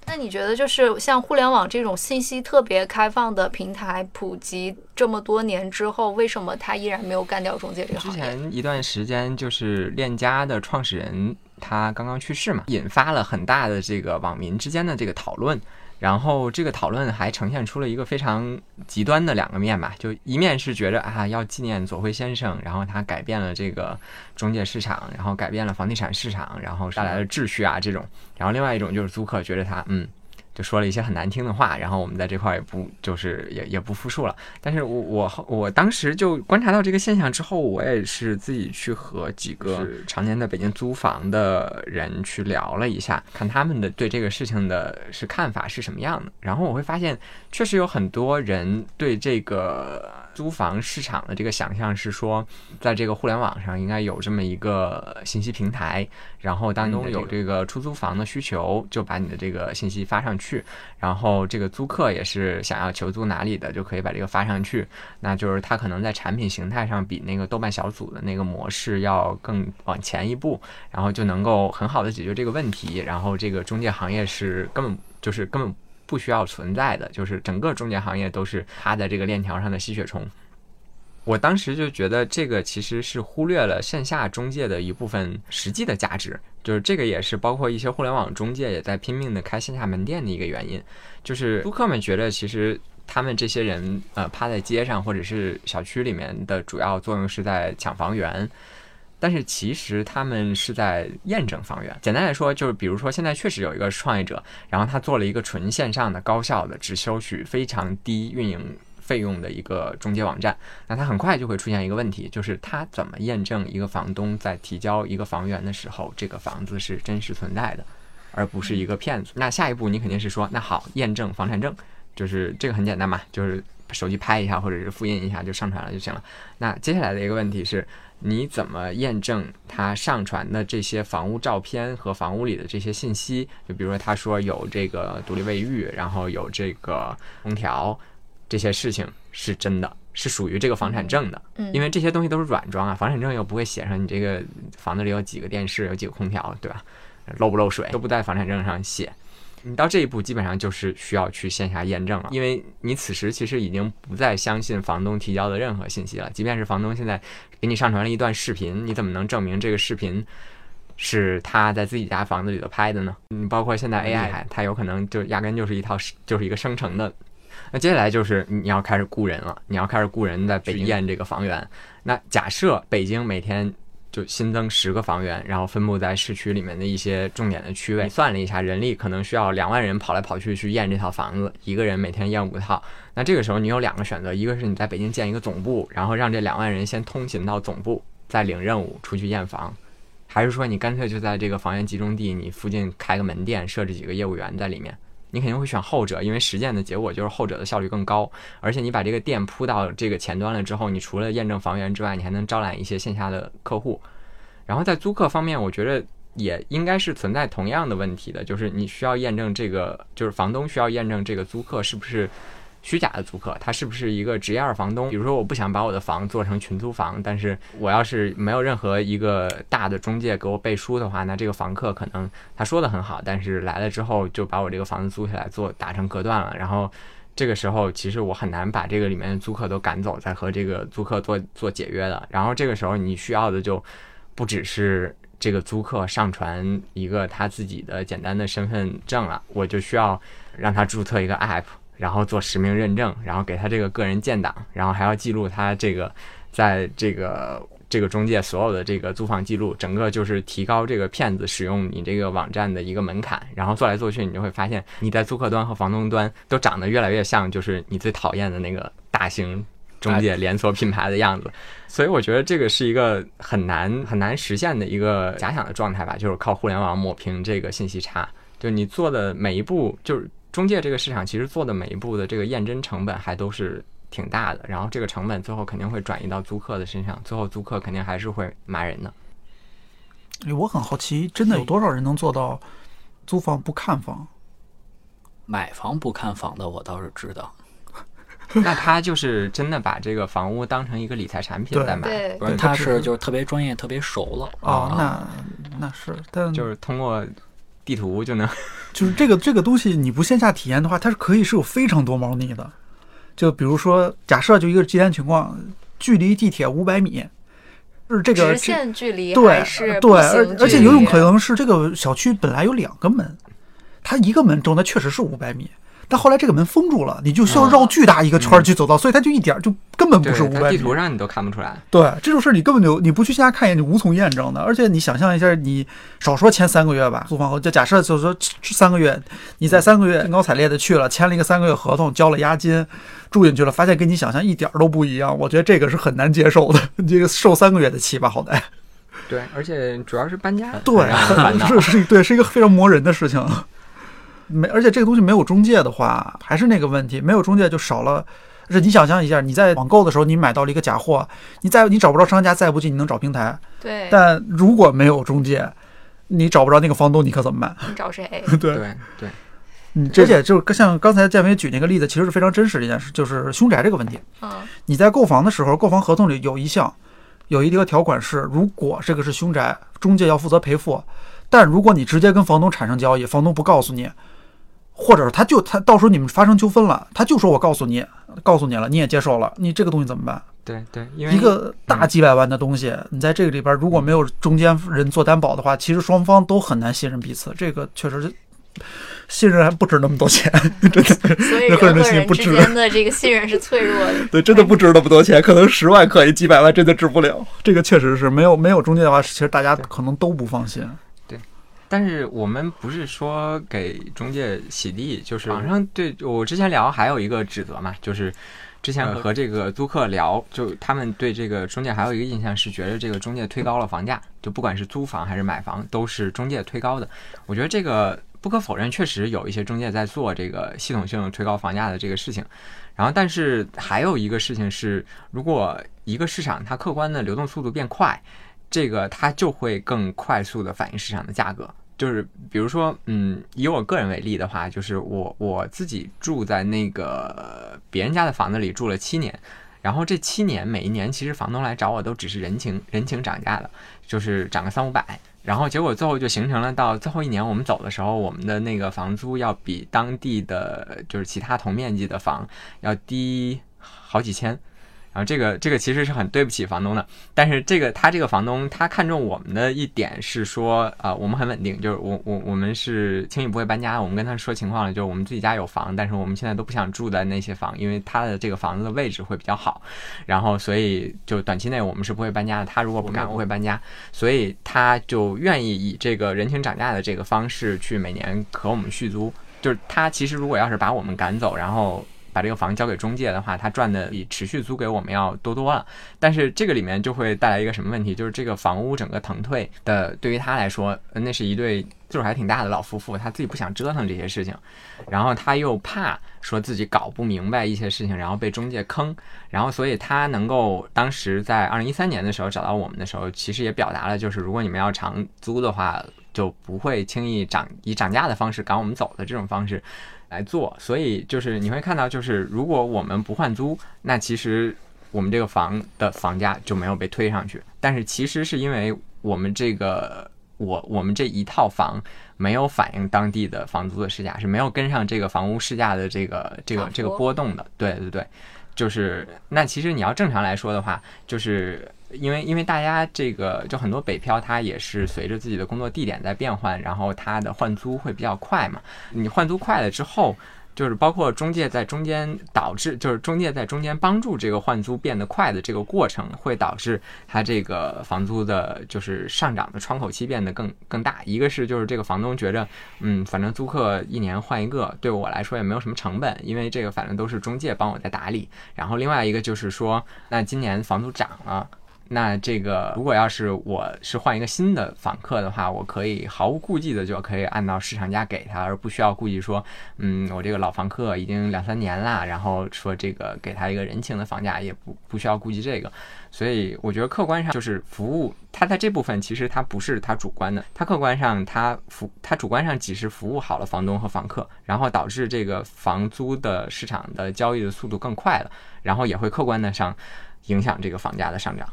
D: 那你觉得，就是像互联网这种信息特别开放的平台普及这么多年之后，为什么它依然没有干掉中介这个
B: 之
D: 行业？
B: 前一段时间，就是链家的创始人他刚刚去世嘛，引发了很大的这个网民之间的这个讨论。然后这个讨论还呈现出了一个非常极端的两个面吧，就一面是觉得啊要纪念左晖先生，然后他改变了这个中介市场，然后改变了房地产市场，然后带来了秩序啊这种。然后另外一种就是租客觉得他嗯。就说了一些很难听的话，然后我们在这块儿也不就是也也不复述了。但是我我我当时就观察到这个现象之后，我也是自己去和几个常年在北京租房的人去聊了一下，看他们的对这个事情的是看法是什么样的。然后我会发现，确实有很多人对这个租房市场的这个想象是说，在这个互联网上应该有这么一个信息平台，然后当中有这个出租房的需求，就把你的这个信息发上去，然后这个租客也是想要求租哪里的，就可以把这个发上去。那就是它可能在产品形态上比那个豆瓣小组的那个模式要更往前一步，然后就能够很好的解决这个问题。然后这个中介行业是根本就是根本不需要存在的，就是整个中介行业都是趴在这个链条上的吸血虫。我当时就觉得这个其实是忽略了线下中介的一部分实际的价值，就是这个也是包括一些互联网中介也在拼命的开线下门店的一个原因，就是租客们觉得其实他们这些人呃趴在街上或者是小区里面的主要作用是在抢房源。但是其实他们是在验证房源。简单来说，就是比如说现在确实有一个创业者，然后他做了一个纯线上的、高效的、只收取非常低运营费用的一个中介网站。那他很快就会出现一个问题，就是他怎么验证一个房东在提交一个房源的时候，这个房子是真实存在的，而不是一个骗子。那下一步你肯定是说，那好，验证房产证，就是这个很简单嘛，就是手机拍一下或者是复印一下就上传了就行了。那接下来的一个问题是。你怎么验证他上传的这些房屋照片和房屋里的这些信息？就比如说，他说有这个独立卫浴，然后有这个空调，这些事情是真的，是属于这个房产证的。
D: 嗯，
B: 因为这些东西都是软装啊，房产证又不会写上你这个房子里有几个电视，有几个空调，对吧？漏不漏水都不在房产证上写。你到这一步，基本上就是需要去线下验证了，因为你此时其实已经不再相信房东提交的任何信息了。即便是房东现在给你上传了一段视频，你怎么能证明这个视频是他在自己家房子里头拍的呢？你包括现在 AI，它有可能就压根就是一套，就是一个生成的。那接下来就是你要开始雇人了，你要开始雇人在北京验这个房源。那假设北京每天。就新增十个房源，然后分布在市区里面的一些重点的区位。算了一下，人力可能需要两万人跑来跑去去验这套房子，一个人每天验五套。那这个时候你有两个选择，一个是你在北京建一个总部，然后让这两万人先通勤到总部，再领任务出去验房；还是说你干脆就在这个房源集中地你附近开个门店，设置几个业务员在里面。你肯定会选后者，因为实践的结果就是后者的效率更高。而且你把这个店铺到这个前端了之后，你除了验证房源之外，你还能招揽一些线下的客户。然后在租客方面，我觉得也应该是存在同样的问题的，就是你需要验证这个，就是房东需要验证这个租客是不是。虚假的租客，他是不是一个职业二房东？比如说，我不想把我的房做成群租房，但是我要是没有任何一个大的中介给我背书的话，那这个房客可能他说的很好，但是来了之后就把我这个房子租下来做打成隔断了。然后这个时候，其实我很难把这个里面的租客都赶走，再和这个租客做做解约的。然后这个时候，你需要的就不只是这个租客上传一个他自己的简单的身份证了，我就需要让他注册一个 app。然后做实名认证，然后给他这个个人建档，然后还要记录他这个在这个这个中介所有的这个租房记录，整个就是提高这个骗子使用你这个网站的一个门槛。然后做来做去，你就会发现你在租客端和房东端都长得越来越像，就是你最讨厌的那个大型中介连锁品牌的样子。所以我觉得这个是一个很难很难实现的一个假想的状态吧，就是靠互联网抹平这个信息差。就你做的每一步，就是。中介这个市场其实做的每一步的这个验真成本还都是挺大的，然后这个成本最后肯定会转移到租客的身上，最后租客肯定还是会骂人的。
C: 我很好奇，真的有多少人能做到租房不看房？
A: 买房不看房的我倒是知道。
B: 那他就是真的把这个房屋当成一个理财产品在买，
A: 不是？他是就是特别专业、特别熟了
C: 啊。那那是，但
B: 就是通过地图就能。
C: 就是这个这个东西，你不线下体验的话，它是可以是有非常多猫腻的。就比如说，假设就一个极端情况，距离地铁五百米，是这个
D: 直线距离
C: 对是对，而而且有种可能是这个小区本来有两个门，它一个门中的确实是五百米。但后来这个门封住了，你就需要绕巨大一个圈去走到，所以它就一点就根本不是五百米。
B: 地图上你都看不出来。
C: 对，这种事儿你根本就你不去线下看一眼，你无从验证的。而且你想象一下，你少说前三个月吧，租房后就假设就是说三个月，你在三个月兴高采烈的去了，签了一个三个月合同，交了押金，住进去了，发现跟你想象一点都不一样。我觉得这个是很难接受的。这个受三个月的气吧，好歹。
B: 对，而且主要是搬家，
C: 对，是是，对，是一个非常磨人的事情。没，而且这个东西没有中介的话，还是那个问题，没有中介就少了。是你想象一下，你在网购的时候，你买到了一个假货，你再你找不着商家，再不济你能找平台。
D: 对。
C: 但如果没有中介，你找不着那个房东，你可怎么办？
D: 你找谁？
C: 对
B: 对对。
C: 嗯，而且就是像刚才建伟举那个例子，其实是非常真实的一件事，就是凶宅这个问题。
D: 嗯。
C: 你在购房的时候，购房合同里有一项，有一个条款是，如果这个是凶宅，中介要负责赔付。但如果你直接跟房东产生交易，房东不告诉你。或者他就他到时候你们发生纠纷了，他就说我告诉你，告诉你了，你也接受了，你这个东西怎么办？
B: 对对，因为
C: 一个大几百万的东西，你在这个里边如果没有中间人做担保的话，其实双方都很难信任彼此。这个确实是信任还不值那么多钱，真的。
D: 所以人
C: 人和人的
D: 和人之
C: 心不值
D: 间的这个信任是脆弱的。
C: 对，真的不值那么多钱，可能十万可以，几百万真的治不了。这个确实是没有没有中介的话，其实大家可能都不放心。
B: 但是我们不是说给中介洗地，就是网上对我之前聊还有一个指责嘛，就是之前和这个租客聊，就他们对这个中介还有一个印象是觉得这个中介推高了房价，就不管是租房还是买房都是中介推高的。我觉得这个不可否认，确实有一些中介在做这个系统性推高房价的这个事情。然后，但是还有一个事情是，如果一个市场它客观的流动速度变快。这个它就会更快速的反映市场的价格。就是比如说，嗯，以我个人为例的话，就是我我自己住在那个别人家的房子里住了七年，然后这七年每一年其实房东来找我都只是人情人情涨价的，就是涨个三五百，然后结果最后就形成了到最后一年我们走的时候，我们的那个房租要比当地的就是其他同面积的房要低好几千。然后这个这个其实是很对不起房东的，但是这个他这个房东他看中我们的一点是说，呃，我们很稳定，就是我我我们是轻易不会搬家。我们跟他说情况了，就是我们自己家有房，但是我们现在都不想住在那些房，因为他的这个房子的位置会比较好。然后所以就短期内我们是不会搬家的。他如果不干，我会搬家，所以他就愿意以这个人情涨价的这个方式去每年和我们续租。就是他其实如果要是把我们赶走，然后。把这个房交给中介的话，他赚的比持续租给我们要多多了。但是这个里面就会带来一个什么问题？就是这个房屋整个腾退的，对于他来说，那是一对岁数还挺大的老夫妇，他自己不想折腾这些事情，然后他又怕说自己搞不明白一些事情，然后被中介坑，然后所以他能够当时在二零一三年的时候找到我们的时候，其实也表达了，就是如果你们要长租的话，就不会轻易涨以涨价的方式赶我们走的这种方式。来做，所以就是你会看到，就是如果我们不换租，那其实我们这个房的房价就没有被推上去。但是其实是因为我们这个我我们这一套房没有反映当地的房租的市价，是没有跟上这个房屋市价的这个这个这个波动的。对对对，就是那其实你要正常来说的话，就是。因为因为大家这个就很多北漂，他也是随着自己的工作地点在变换，然后他的换租会比较快嘛。你换租快了之后，就是包括中介在中间导致，就是中介在中间帮助这个换租变得快的这个过程，会导致他这个房租的就是上涨的窗口期变得更更大。一个是就是这个房东觉着，嗯，反正租客一年换一个，对我来说也没有什么成本，因为这个反正都是中介帮我在打理。然后另外一个就是说，那今年房租涨了。那这个，如果要是我是换一个新的访客的话，我可以毫无顾忌的就可以按照市场价给他，而不需要顾忌说，嗯，我这个老房客已经两三年啦，然后说这个给他一个人情的房价，也不不需要顾及这个。所以我觉得客观上就是服务，它在这部分其实它不是它主观的，它客观上它服它主观上只是服务好了房东和房客，然后导致这个房租的市场的交易的速度更快了，然后也会客观的上影响这个房价的上涨。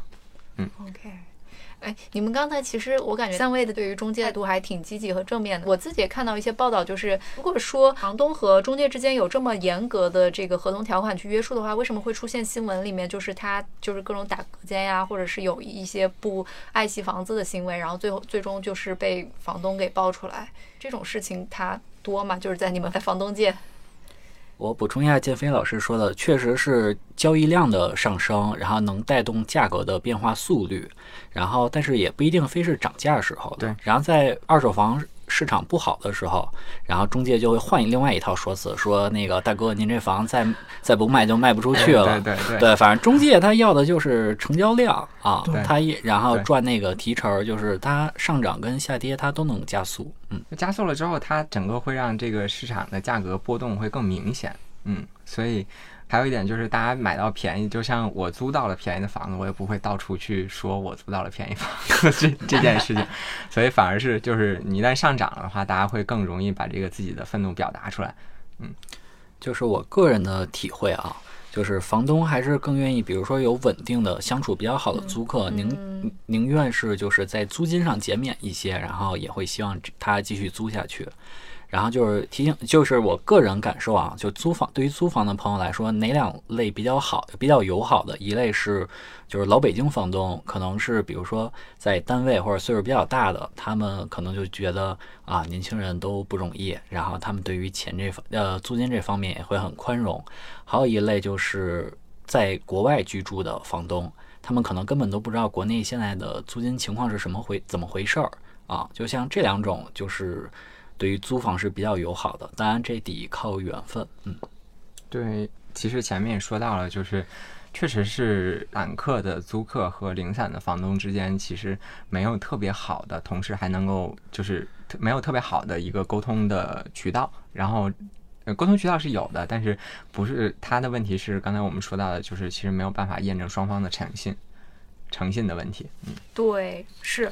B: 嗯
D: ，OK，哎，你们刚才其实我感觉三位的对于中介态度还挺积极和正面的。我自己也看到一些报道，就是如果说房东和中介之间有这么严格的这个合同条款去约束的话，为什么会出现新闻里面就是他就是各种打隔间呀，或者是有一些不爱惜房子的行为，然后最后最终就是被房东给爆出来，这种事情它多吗？就是在你们在房东界。
A: 我补充一下，建飞老师说的，确实是交易量的上升，然后能带动价格的变化速率，然后但是也不一定非是涨价时候。
B: 对，
A: 然后在二手房。市场不好的时候，然后中介就会换另外一套说辞，说那个大哥，您这房再再不卖就卖不出去了。
B: 对对
A: 对，反正中介他要的就是成交量啊，他一然后赚那个提成，就是它上涨跟下跌它都能加速。嗯，
B: 加速了之后，它整个会让这个市场的价格波动会更明显。嗯，所以。还有一点就是，大家买到便宜，就像我租到了便宜的房子，我也不会到处去说我租到了便宜房 这这件事情，所以反而是就是你一旦上涨了的话，大家会更容易把这个自己的愤怒表达出来。嗯，
A: 就是我个人的体会啊。就是房东还是更愿意，比如说有稳定的相处比较好的租客，宁
D: 嗯
A: 宁愿是就是在租金上减免一些，然后也会希望他继续租下去。然后就是提醒，就是我个人感受啊，就租房对于租房的朋友来说，哪两类比较好、比较友好的？一类是就是老北京房东，可能是比如说在单位或者岁数比较大的，他们可能就觉得啊，年轻人都不容易，然后他们对于钱这方呃租金这方面也会很宽容。还有一类就是在国外居住的房东，他们可能根本都不知道国内现在的租金情况是什么回怎么回事儿啊。就像这两种，就是对于租房是比较友好的，当然这得靠缘分。嗯，
B: 对，其实前面也说到了，就是确实是散客的租客和零散的房东之间，其实没有特别好的，同时还能够就是特没有特别好的一个沟通的渠道。然后，呃，沟通渠道是有的，但是不是他的问题是刚才我们说到的，就是其实没有办法验证双方的诚信，诚信的问题。嗯，
D: 对，是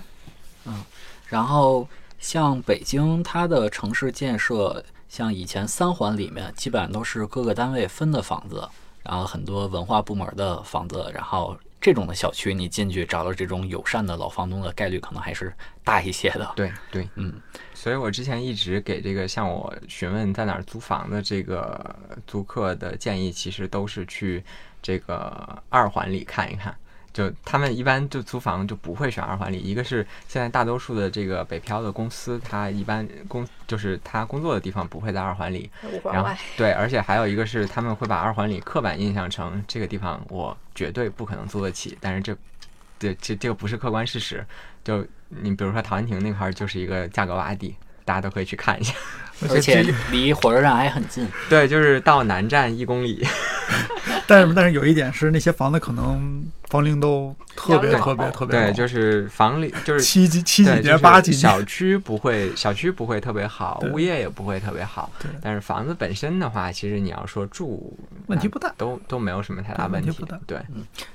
D: 嗯
A: 然后像北京，它的城市建设，像以前三环里面，基本上都是各个单位分的房子，然后很多文化部门的房子，然后这种的小区，你进去找到这种友善的老房东的概率可能还是大一些的。
B: 对对，
A: 嗯，
B: 所以我之前一直给这个向我询问在哪儿租房的这个租客的建议，其实都是去这个二环里看一看。就他们一般就租房就不会选二环里，一个是现在大多数的这个北漂的公司，他一般工就是他工作的地方不会在二环里，然后
D: 五环外，
B: 对，而且还有一个是他们会把二环里刻板印象成这个地方我绝对不可能租得起，但是这这这这个不是客观事实。就你比如说陶然亭那块儿就是一个价格洼地，大家都可以去看一下。
A: 而且离火车站还很近。
B: 对，就是到南站一公里。
C: 但是但是有一点是，那些房子可能房龄都特别特别特别
B: 对，就是房里就是
C: 七几七几，年八几
B: 年小，区不会，小区不会特别好，物业也不会特别好
C: 对，
B: 但是房子本身的话，其实你要说住，
C: 问题不大。
B: 都都没有什么太大问题
C: 对问题不大。
B: 对，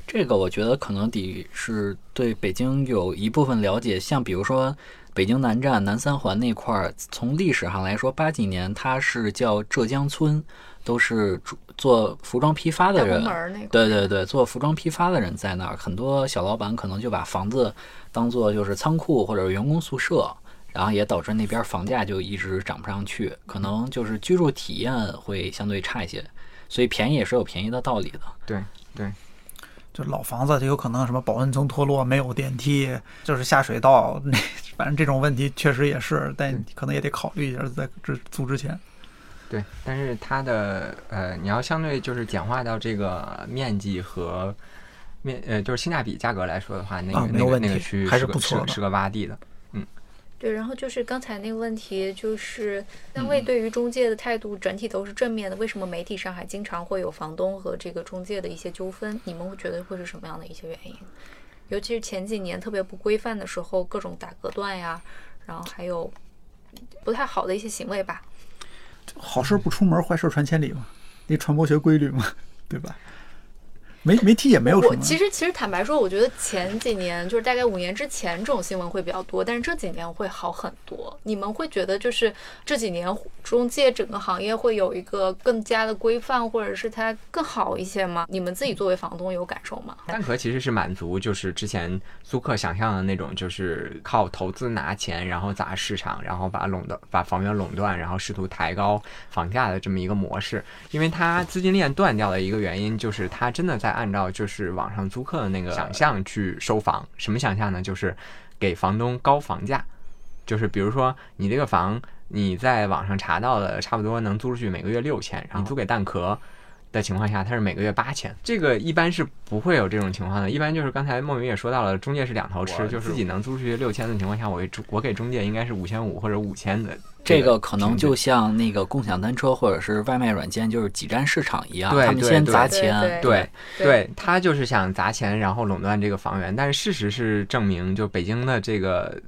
A: 这个我觉得可能得是对北京有一部分了解，像比如说北京南站南三环那块儿，从历史上来说，八几年它是叫浙江村，都是主做服装批发的人对对对，做服装批发的人在那儿，很多小老板可能就把房子当做就是仓库或者员工宿舍，然后也导致那边房价就一直涨不上去，可能就是居住体验会相对差一些，所以便宜也是有便宜的道理的。
B: 对对，
C: 就老房子，就有可能什么保温层脱落，没有电梯，就是下水道，那反正这种问题确实也是，但可能也得考虑一下，在这租之前。
B: 对，但是它的呃，你要相对就是简化到这个面积和面呃，就是性价比价格来说的话，那个、
C: 啊
B: 那个那个区域
C: 还是不错
B: 是个是个洼地的。
D: 嗯对，然后就是刚才那个问题，就是单
C: 嗯
D: 位对于中介的态度整体都是正面的，为什么媒体上还经常会有房东和这个中介的一些纠纷？你们会觉得会是什么样的一些原因？尤其是前几年特别不规范的时候，各种打隔断呀，然后还有不太好的一些行为吧。
C: 好事不出门，坏事传千里嘛，那传播学规律嘛，对吧？媒媒体也没有什么，
D: 我其实其实坦白说，我觉得前几年就是大概五年之前这种新闻会比较多，但是这几年会好很多。你们会觉得就是这几年中介整个行业会有一个更加的规范，或者是它更好一些吗？你们自己作为房东有感受吗？
B: 蛋壳其实是满足就是之前租客想象的那种，就是靠投资拿钱，然后砸市场，然后把垄断把房源垄断，然后试图抬高房价的这么一个模式。因为它资金链断掉的一个原因，就是它真的在按照就是网上租客的那个想象去收房。什么想象呢？就是给房东高房价，就是比如说你这个房你在网上查到的差不多能租出去每个月六千，然后你租给蛋壳。的情况下，它是每个月八千，这个一般是不会有这种情况的。一般就是刚才莫名也说到了，中介是两头吃，就是自己能租出去六千的情况下，我给中我给中介应该是五千五或者五千的。
A: 这个可能就像那个共享单车或者是外卖软件，就是挤占市场一样，他们先
B: 对对
D: 对
A: 砸钱，
D: 对
B: 对
D: 对
B: 对，他就是想砸钱，然后垄断这个房源。但是事实是证明，就北京的这个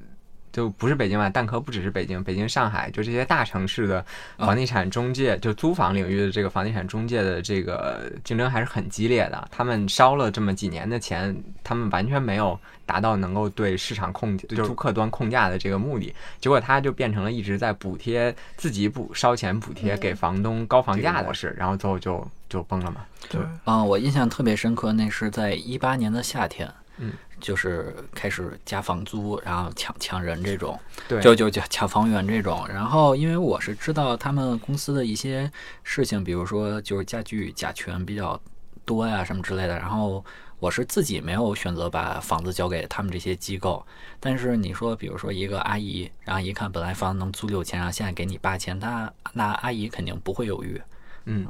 B: 就不是北京吧，蛋壳不只是北京，北京、上海就这些大城市的房地产中介，就租房领域的这个房地产中介的这个竞争还是很激烈的。他们烧了这么几年的钱，他们完全没有达到能够对市场控，就是租客端控价的这个目的。结果他就变成了一直在补贴自己补烧钱补贴给房东高房价的模式，然后最后就就崩了嘛。
C: 对，
A: 啊，我印象特别深刻，那是在一八年的夏天，
B: 嗯，
A: 就是开始加房租，然后抢抢人这种，
B: 对，
A: 就就就抢房源这种。然后因为我是知道他们公司的一些事情，比如说就是家具甲醛比较多呀什么之类的，然后我是自己没有选择把房子交给他们这些机构。但是你说，比如说一个阿姨，然后一看本来房子能租六千，然后现在给你八千，她那阿姨肯定不会犹豫。
B: 嗯，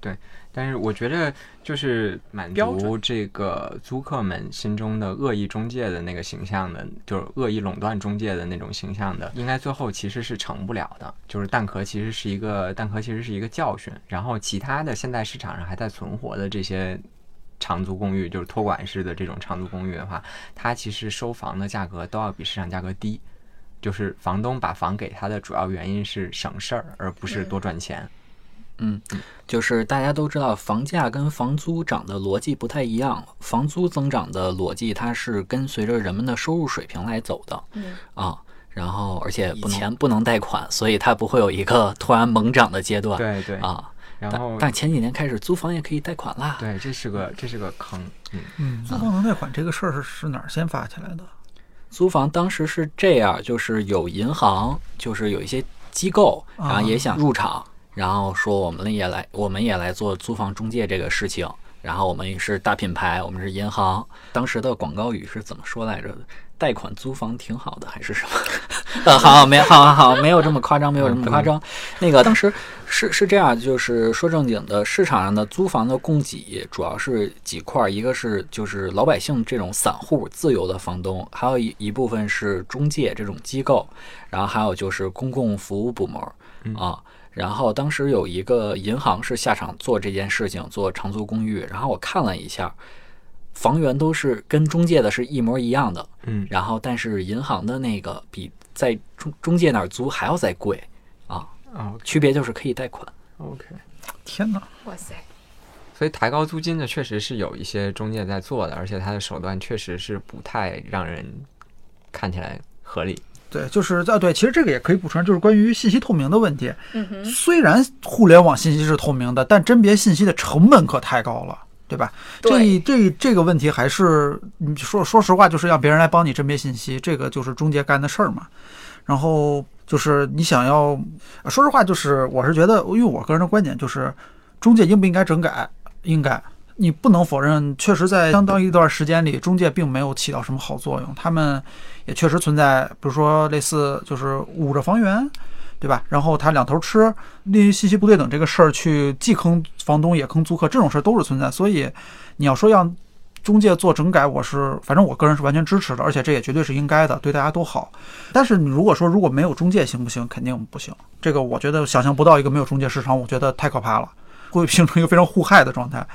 B: 对对，但是我觉得就是满足这个租客们心中的恶意中介的那个形象的，就是恶意垄断中介的那种形象的，应该最后其实是成不了的。就是蛋壳其实是一个蛋壳，其实是一个教训。然后其他的现在市场上还在存活的这些长租公寓，就是托管式的这种长租公寓的话，它其实收房的价格都要比市场价格低。就是房东把房给他的主要原因是省事儿，而不是多赚钱。
A: 嗯，就是大家都知道，房价跟房租涨的逻辑不太一样。房租增长的逻辑，它是跟随着人们的收入水平来走的。
D: 嗯
A: 啊，然后而且以前不能贷款，所以它不会有一个突然猛涨的阶段。
B: 对对
A: 啊，
B: 然后
A: 但前几年开始租房也可以贷款啦。
B: 对，这是个这是个坑。嗯
C: 嗯，租房能贷款这个事儿是是哪儿先发起来的？
A: 租房当时是这样，就是有银行，就是有一些机构，然后也想入场。然后说我们也来，我们也来做租房中介这个事情。然后我们是大品牌，我们是银行。当时的广告语是怎么说来着？贷款租房挺好的，还是什么？呃，好，没，好好好，没有这么夸张，没有这么夸张。那个当时是是这样，就是说正经的，市场上的租房的供给主要是几块，一个是就是老百姓这种散户自由的房东，还有一一部分是中介这种机构，然后还有就是公共服务部门啊。然后当时有一个银行是下场做这件事情，做长租公寓。然后我看了一下，房源都是跟中介的是一模一样的。
B: 嗯，
A: 然后但是银行的那个比在中中介那儿租还要再贵啊。
B: 啊，
A: 区别就是可以贷款。
B: OK，
C: 天哪！
D: 哇塞，
B: 所以抬高租金的确实是有一些中介在做的，而且他的手段确实是不太让人看起来合理。
C: 对，就是啊，对，其实这个也可以补充，就是关于信息透明的问题。
D: 嗯哼，
C: 虽然互联网信息是透明的，但甄别信息的成本可太高了，对吧？
D: 对
C: 这这这个问题还是你说说实话，就是让别人来帮你甄别信息，这个就是中介干的事儿嘛。然后就是你想要，说实话，就是我是觉得，因为我个人的观点就是，中介应不应该整改？应该。你不能否认，确实在相当一段时间里，中介并没有起到什么好作用。他们也确实存在，比如说类似就是捂着房源，对吧？然后他两头吃，利于信息不对等这个事儿，去既坑房东也坑租客，这种事儿都是存在。所以你要说让中介做整改，我是反正我个人是完全支持的，而且这也绝对是应该的，对大家都好。但是你如果说如果没有中介行不行？肯定不行。这个我觉得想象不到一个没有中介市场，我觉得太可怕了，会形成一个非常互害的状态。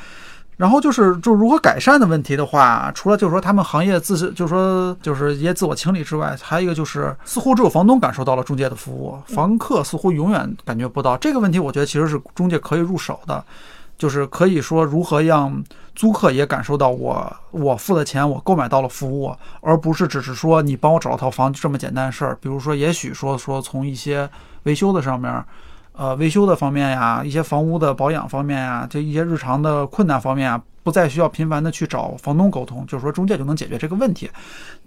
C: 然后就是，就如何改善的问题的话，除了就是说他们行业自，就是说就是一些自我清理之外，还有一个就是，似乎只有房东感受到了中介的服务，房客似乎永远感觉不到。这个问题，我觉得其实是中介可以入手的，就是可以说如何让租客也感受到我我付的钱，我购买到了服务，而不是只是说你帮我找了套房就这么简单的事儿。比如说，也许说说从一些维修的上面。呃，维修的方面呀，一些房屋的保养方面呀，这一些日常的困难方面啊，不再需要频繁的去找房东沟通，就是说中介就能解决这个问题，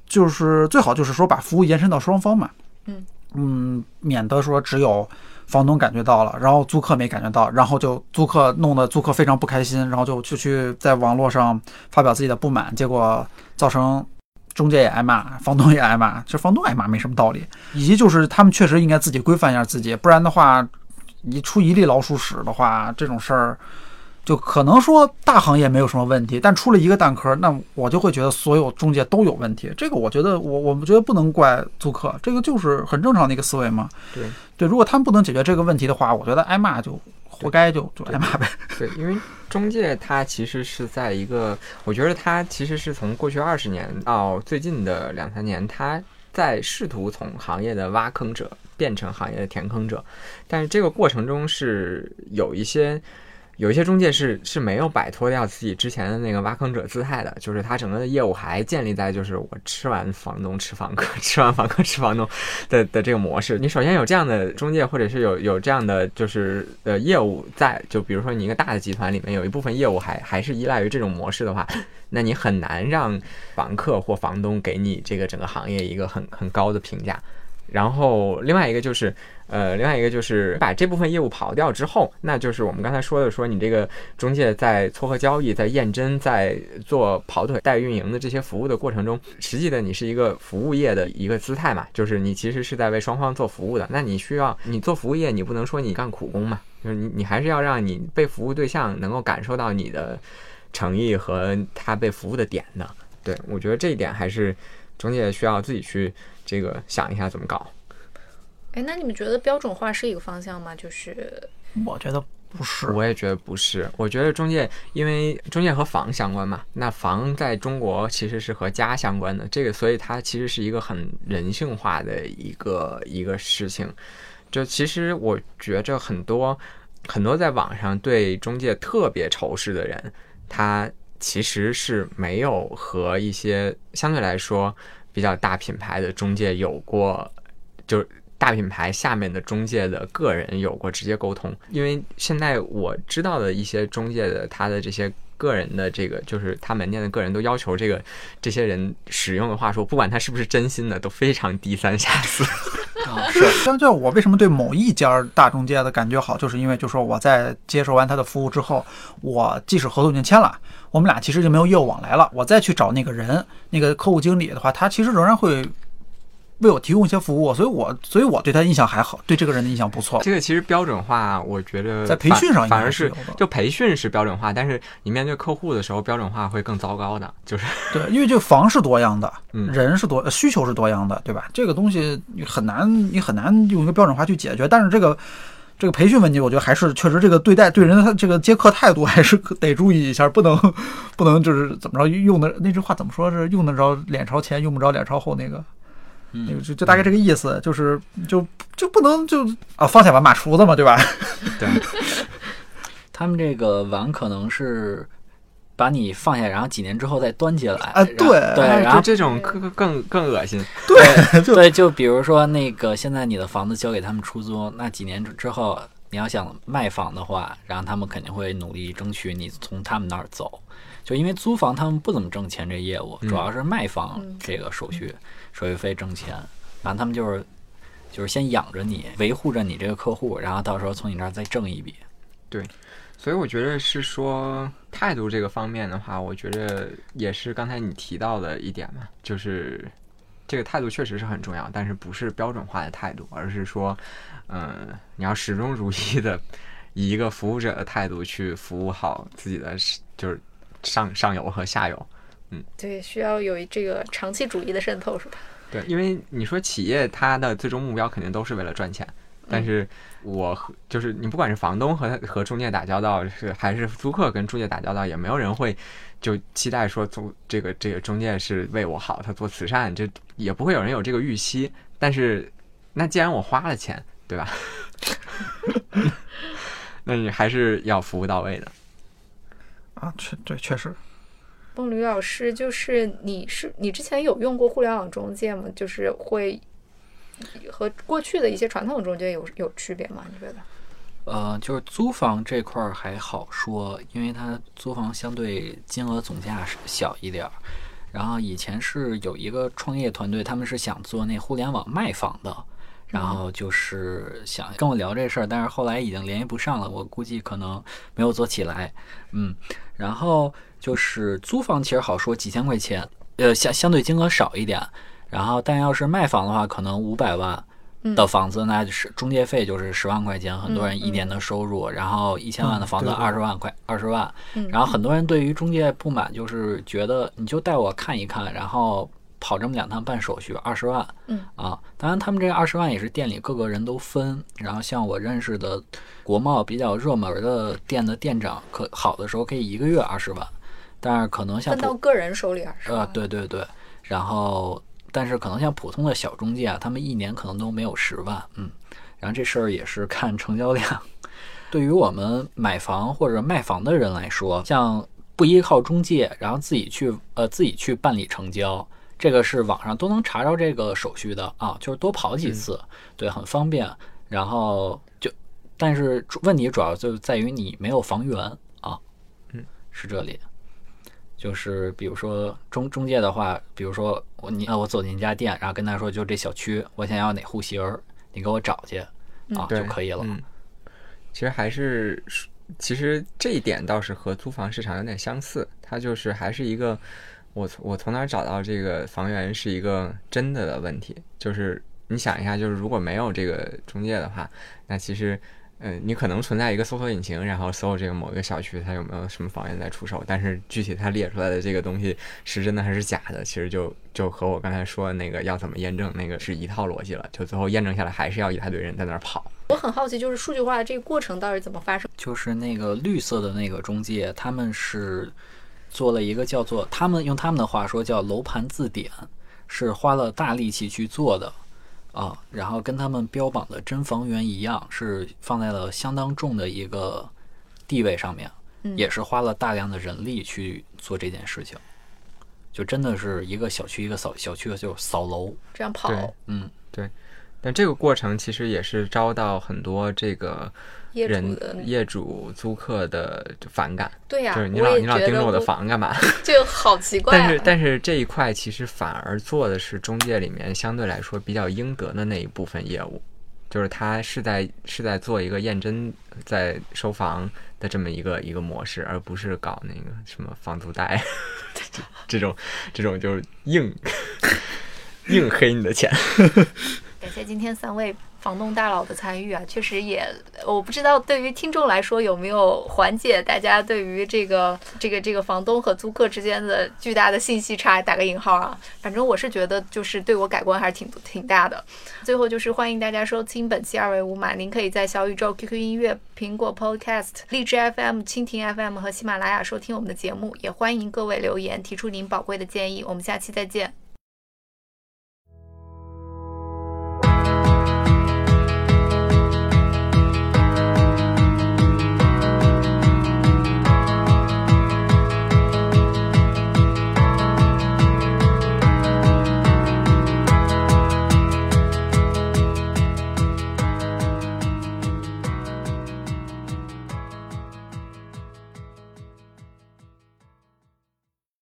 C: 就是最好就是说把服务延伸到双方嘛，
D: 嗯
C: 嗯，免得说只有房东感觉到了，然后租客没感觉到，然后就租客弄得租客非常不开心，然后就就去在网络上发表自己的不满，结果造成。中介也挨骂，房东也挨骂，其实房东挨骂没什么道理，以及就是他们确实应该自己规范一下自己，不然的话，你出一粒老鼠屎的话，这种事儿就可能说大行业没有什么问题，但出了一个蛋壳，那我就会觉得所有中介都有问题。这个我觉得我我们觉得不能怪租客，这个就是很正常的一个思维嘛。
B: 对
C: 对，如果他们不能解决这个问题的话，我觉得挨骂就活该就就挨骂呗。
B: 对，因为中介它其实是在一个，我觉得它其实是从过去二十年到最近的两三年，它在试图从行业的挖坑者变成行业的填坑者，但是这个过程中是有一些。有一些中介是是没有摆脱掉自己之前的那个挖坑者姿态的，就是他整个的业务还建立在就是我吃完房东吃房客，吃完房客吃房东的的这个模式。你首先有这样的中介，或者是有有这样的就是呃业务在，就比如说你一个大的集团里面有一部分业务还还是依赖于这种模式的话，那你很难让房客或房东给你这个整个行业一个很很高的评价。然后另外一个就是，呃，另外一个就是把这部分业务跑掉之后，那就是我们刚才说的，说你这个中介在撮合交易、在验真、在做跑腿代运营的这些服务的过程中，实际的你是一个服务业的一个姿态嘛，就是你其实是在为双方做服务的。那你需要你做服务业，你不能说你干苦工嘛，就是你你还是要让你被服务对象能够感受到你的诚意和他被服务的点的。对我觉得这一点还是中介需要自己去。这个想一下怎么搞？
D: 哎，那你们觉得标准化是一个方向吗？就是
C: 我觉得不是，
B: 我也觉得不是。我觉得中介，因为中介和房相关嘛，那房在中国其实是和家相关的，这个所以它其实是一个很人性化的一个一个事情。就其实我觉着很多很多在网上对中介特别仇视的人，他其实是没有和一些相对来说。比较大品牌的中介有过，就是大品牌下面的中介的个人有过直接沟通，因为现在我知道的一些中介的他的这些个人的这个，就是他门店的个人都要求这个这些人使用的话术，不管他是不是真心的，都非常低三下四。
C: 啊，是。相较我为什么对某一家大中介的感觉好，就是因为就说我在接受完他的服务之后，我即使合同已经签了。我们俩其实就没有业务往来了。我再去找那个人，那个客户经理的话，他其实仍然会为我提供一些服务，所以我所以我对他印象还好，对这个人的印象不错。
B: 这个其实标准化，我觉得
C: 在培训上
B: 反而是。就培训是标准化，但是你面对客户的时候，标准化会更糟糕的。就是
C: 对，因为这个房是多样的，人是多需求是多样的，对吧？这个东西你很难，你很难用一个标准化去解决。但是这个。这个培训问题，我觉得还是确实这个对待对人的这个接客态度还是 得注意一下，不能不能就是怎么着用的那句话怎么说是用得着脸朝前，用不着脸朝后那个，那个就就大概这个意思，就是就就不能就啊放下碗马厨子嘛，对吧？
B: 对，
A: 他们这个碗可能是。把你放下，然后几年之后再端起来
C: 啊！对
A: 对，然后
B: 这种更更更恶心。
C: 对
A: 对，就比如说那个，现在你的房子交给他们出租，那几年之后你要想卖房的话，然后他们肯定会努力争取你从他们那儿走。就因为租房他们不怎么挣钱，这业务主要是卖房这个手续手续费挣钱，然后他们就是就是先养着你，维护着你这个客户，然后到时候从你那儿再挣一笔。
B: 对。所以我觉得是说态度这个方面的话，我觉得也是刚才你提到的一点嘛，就是这个态度确实是很重要，但是不是标准化的态度，而是说，嗯，你要始终如一的以一个服务者的态度去服务好自己的就是上上游和下游，嗯，
D: 对，需要有这个长期主义的渗透，是吧？
B: 对，因为你说企业它的最终目标肯定都是为了赚钱。但是，我和就是你，不管是房东和和中介打交道，是还是租客跟中介打交道，也没有人会就期待说租这个这个中介是为我好，他做慈善，这也不会有人有这个预期。但是，那既然我花了钱，对吧？那你还是要服务到位的。
C: 啊，确对，确实。
D: 孟吕老师，就是你是你之前有用过互联网中介吗？就是会。和过去的一些传统中介有有区别吗？你觉得？
A: 呃，就是租房这块儿还好说，因为它租房相对金额总价是小一点儿。然后以前是有一个创业团队，他们是想做那互联网卖房的，然后就是想跟我聊这事儿，但是后来已经联系不上了，我估计可能没有做起来。嗯，然后就是租房其实好说，几千块钱，呃，相相对金额少一点。然后，但要是卖房的话，可能五百万的房子，那就是中介费就是十万块钱，很多人一年的收入。然后一千万的房子二十万块，二十万。然后很多人对于中介不满，就是觉得你就带我看一看，然后跑这么两趟办手续，二十万。
D: 嗯
A: 啊，当然他们这二十万也是店里各个人都分。然后像我认识的国贸比较热门的店的店长，可好的时候可以一个月二十万，但是可能像
D: 分到个人手里二十万。
A: 呃，对对对，然后。但是可能像普通的小中介啊，他们一年可能都没有十万，嗯，然后这事儿也是 看成交量。对于我们买房或者卖房的人来说，像不依靠中介，然后自己去呃自己去办理成交，这个是网上都能查着这个手续的啊，就是多跑几次，对，很方便。然后就，但是问题主要就在于你没有房源啊，
B: 嗯，
A: 是这里。就是比如说中中介的话，比如说我你呃我走进一家店，然后跟他说就这小区，我想要哪户型儿，你给我找去啊
B: 对
A: 就可以了。
B: 嗯，其实还是，其实这一点倒是和租房市场有点相似，它就是还是一个，我从我从哪儿找到这个房源是一个真的的问题。就是你想一下，就是如果没有这个中介的话，那其实。嗯，你可能存在一个搜索引擎，然后搜这个某一个小区它有没有什么房源在出售，但是具体它列出来的这个东西是真的还是假的，其实就就和我刚才说的那个要怎么验证那个是一套逻辑了，就最后验证下来还是要一大堆人在那儿跑。
D: 我很好奇，就是数据化的这个过程到底怎么发生？
A: 就是那个绿色的那个中介，他们是做了一个叫做他们用他们的话说叫楼盘字典，是花了大力气去做的啊，然后跟他们标榜的真房源一样，是放在了相当重的一个地位上面，
D: 嗯
A: 也是花了大量的人力去做这件事情，就真的是一个小区一个扫小区就扫楼，
D: 这样跑。嗯。
B: 对
A: 嗯，
B: 但这个过程其实也是招到很多这个
D: 业主
B: 人
D: 的
B: 业主租客的反感，
D: 对呀、
B: 就是你老你老盯着我的房干嘛？
D: 就好奇怪、啊。
B: 但是但是这一块其实反而做的是中介里面相对来说比较应得的那一部分业务，就是他是在是在做一个验真在收房的这么一个一个模式，而不是搞那个什么房租贷 这这种这种就是硬 硬黑你的钱。
D: 感谢今天三位房东大佬的参与啊，确实也我不知道对于听众来说有没有缓解大家对于这个这个这个房东和租客之间的巨大的信息差，打个引号啊。反正我是觉得就是对我改观还是挺挺大的。最后就是欢迎大家收听本期二维五码，您可以在小宇宙、QQ 音乐、苹果 Podcast、荔枝 FM、蜻蜓 FM 和喜马拉雅收听我们的节目，也欢迎各位留言提出您宝贵的建议。我们下期再见。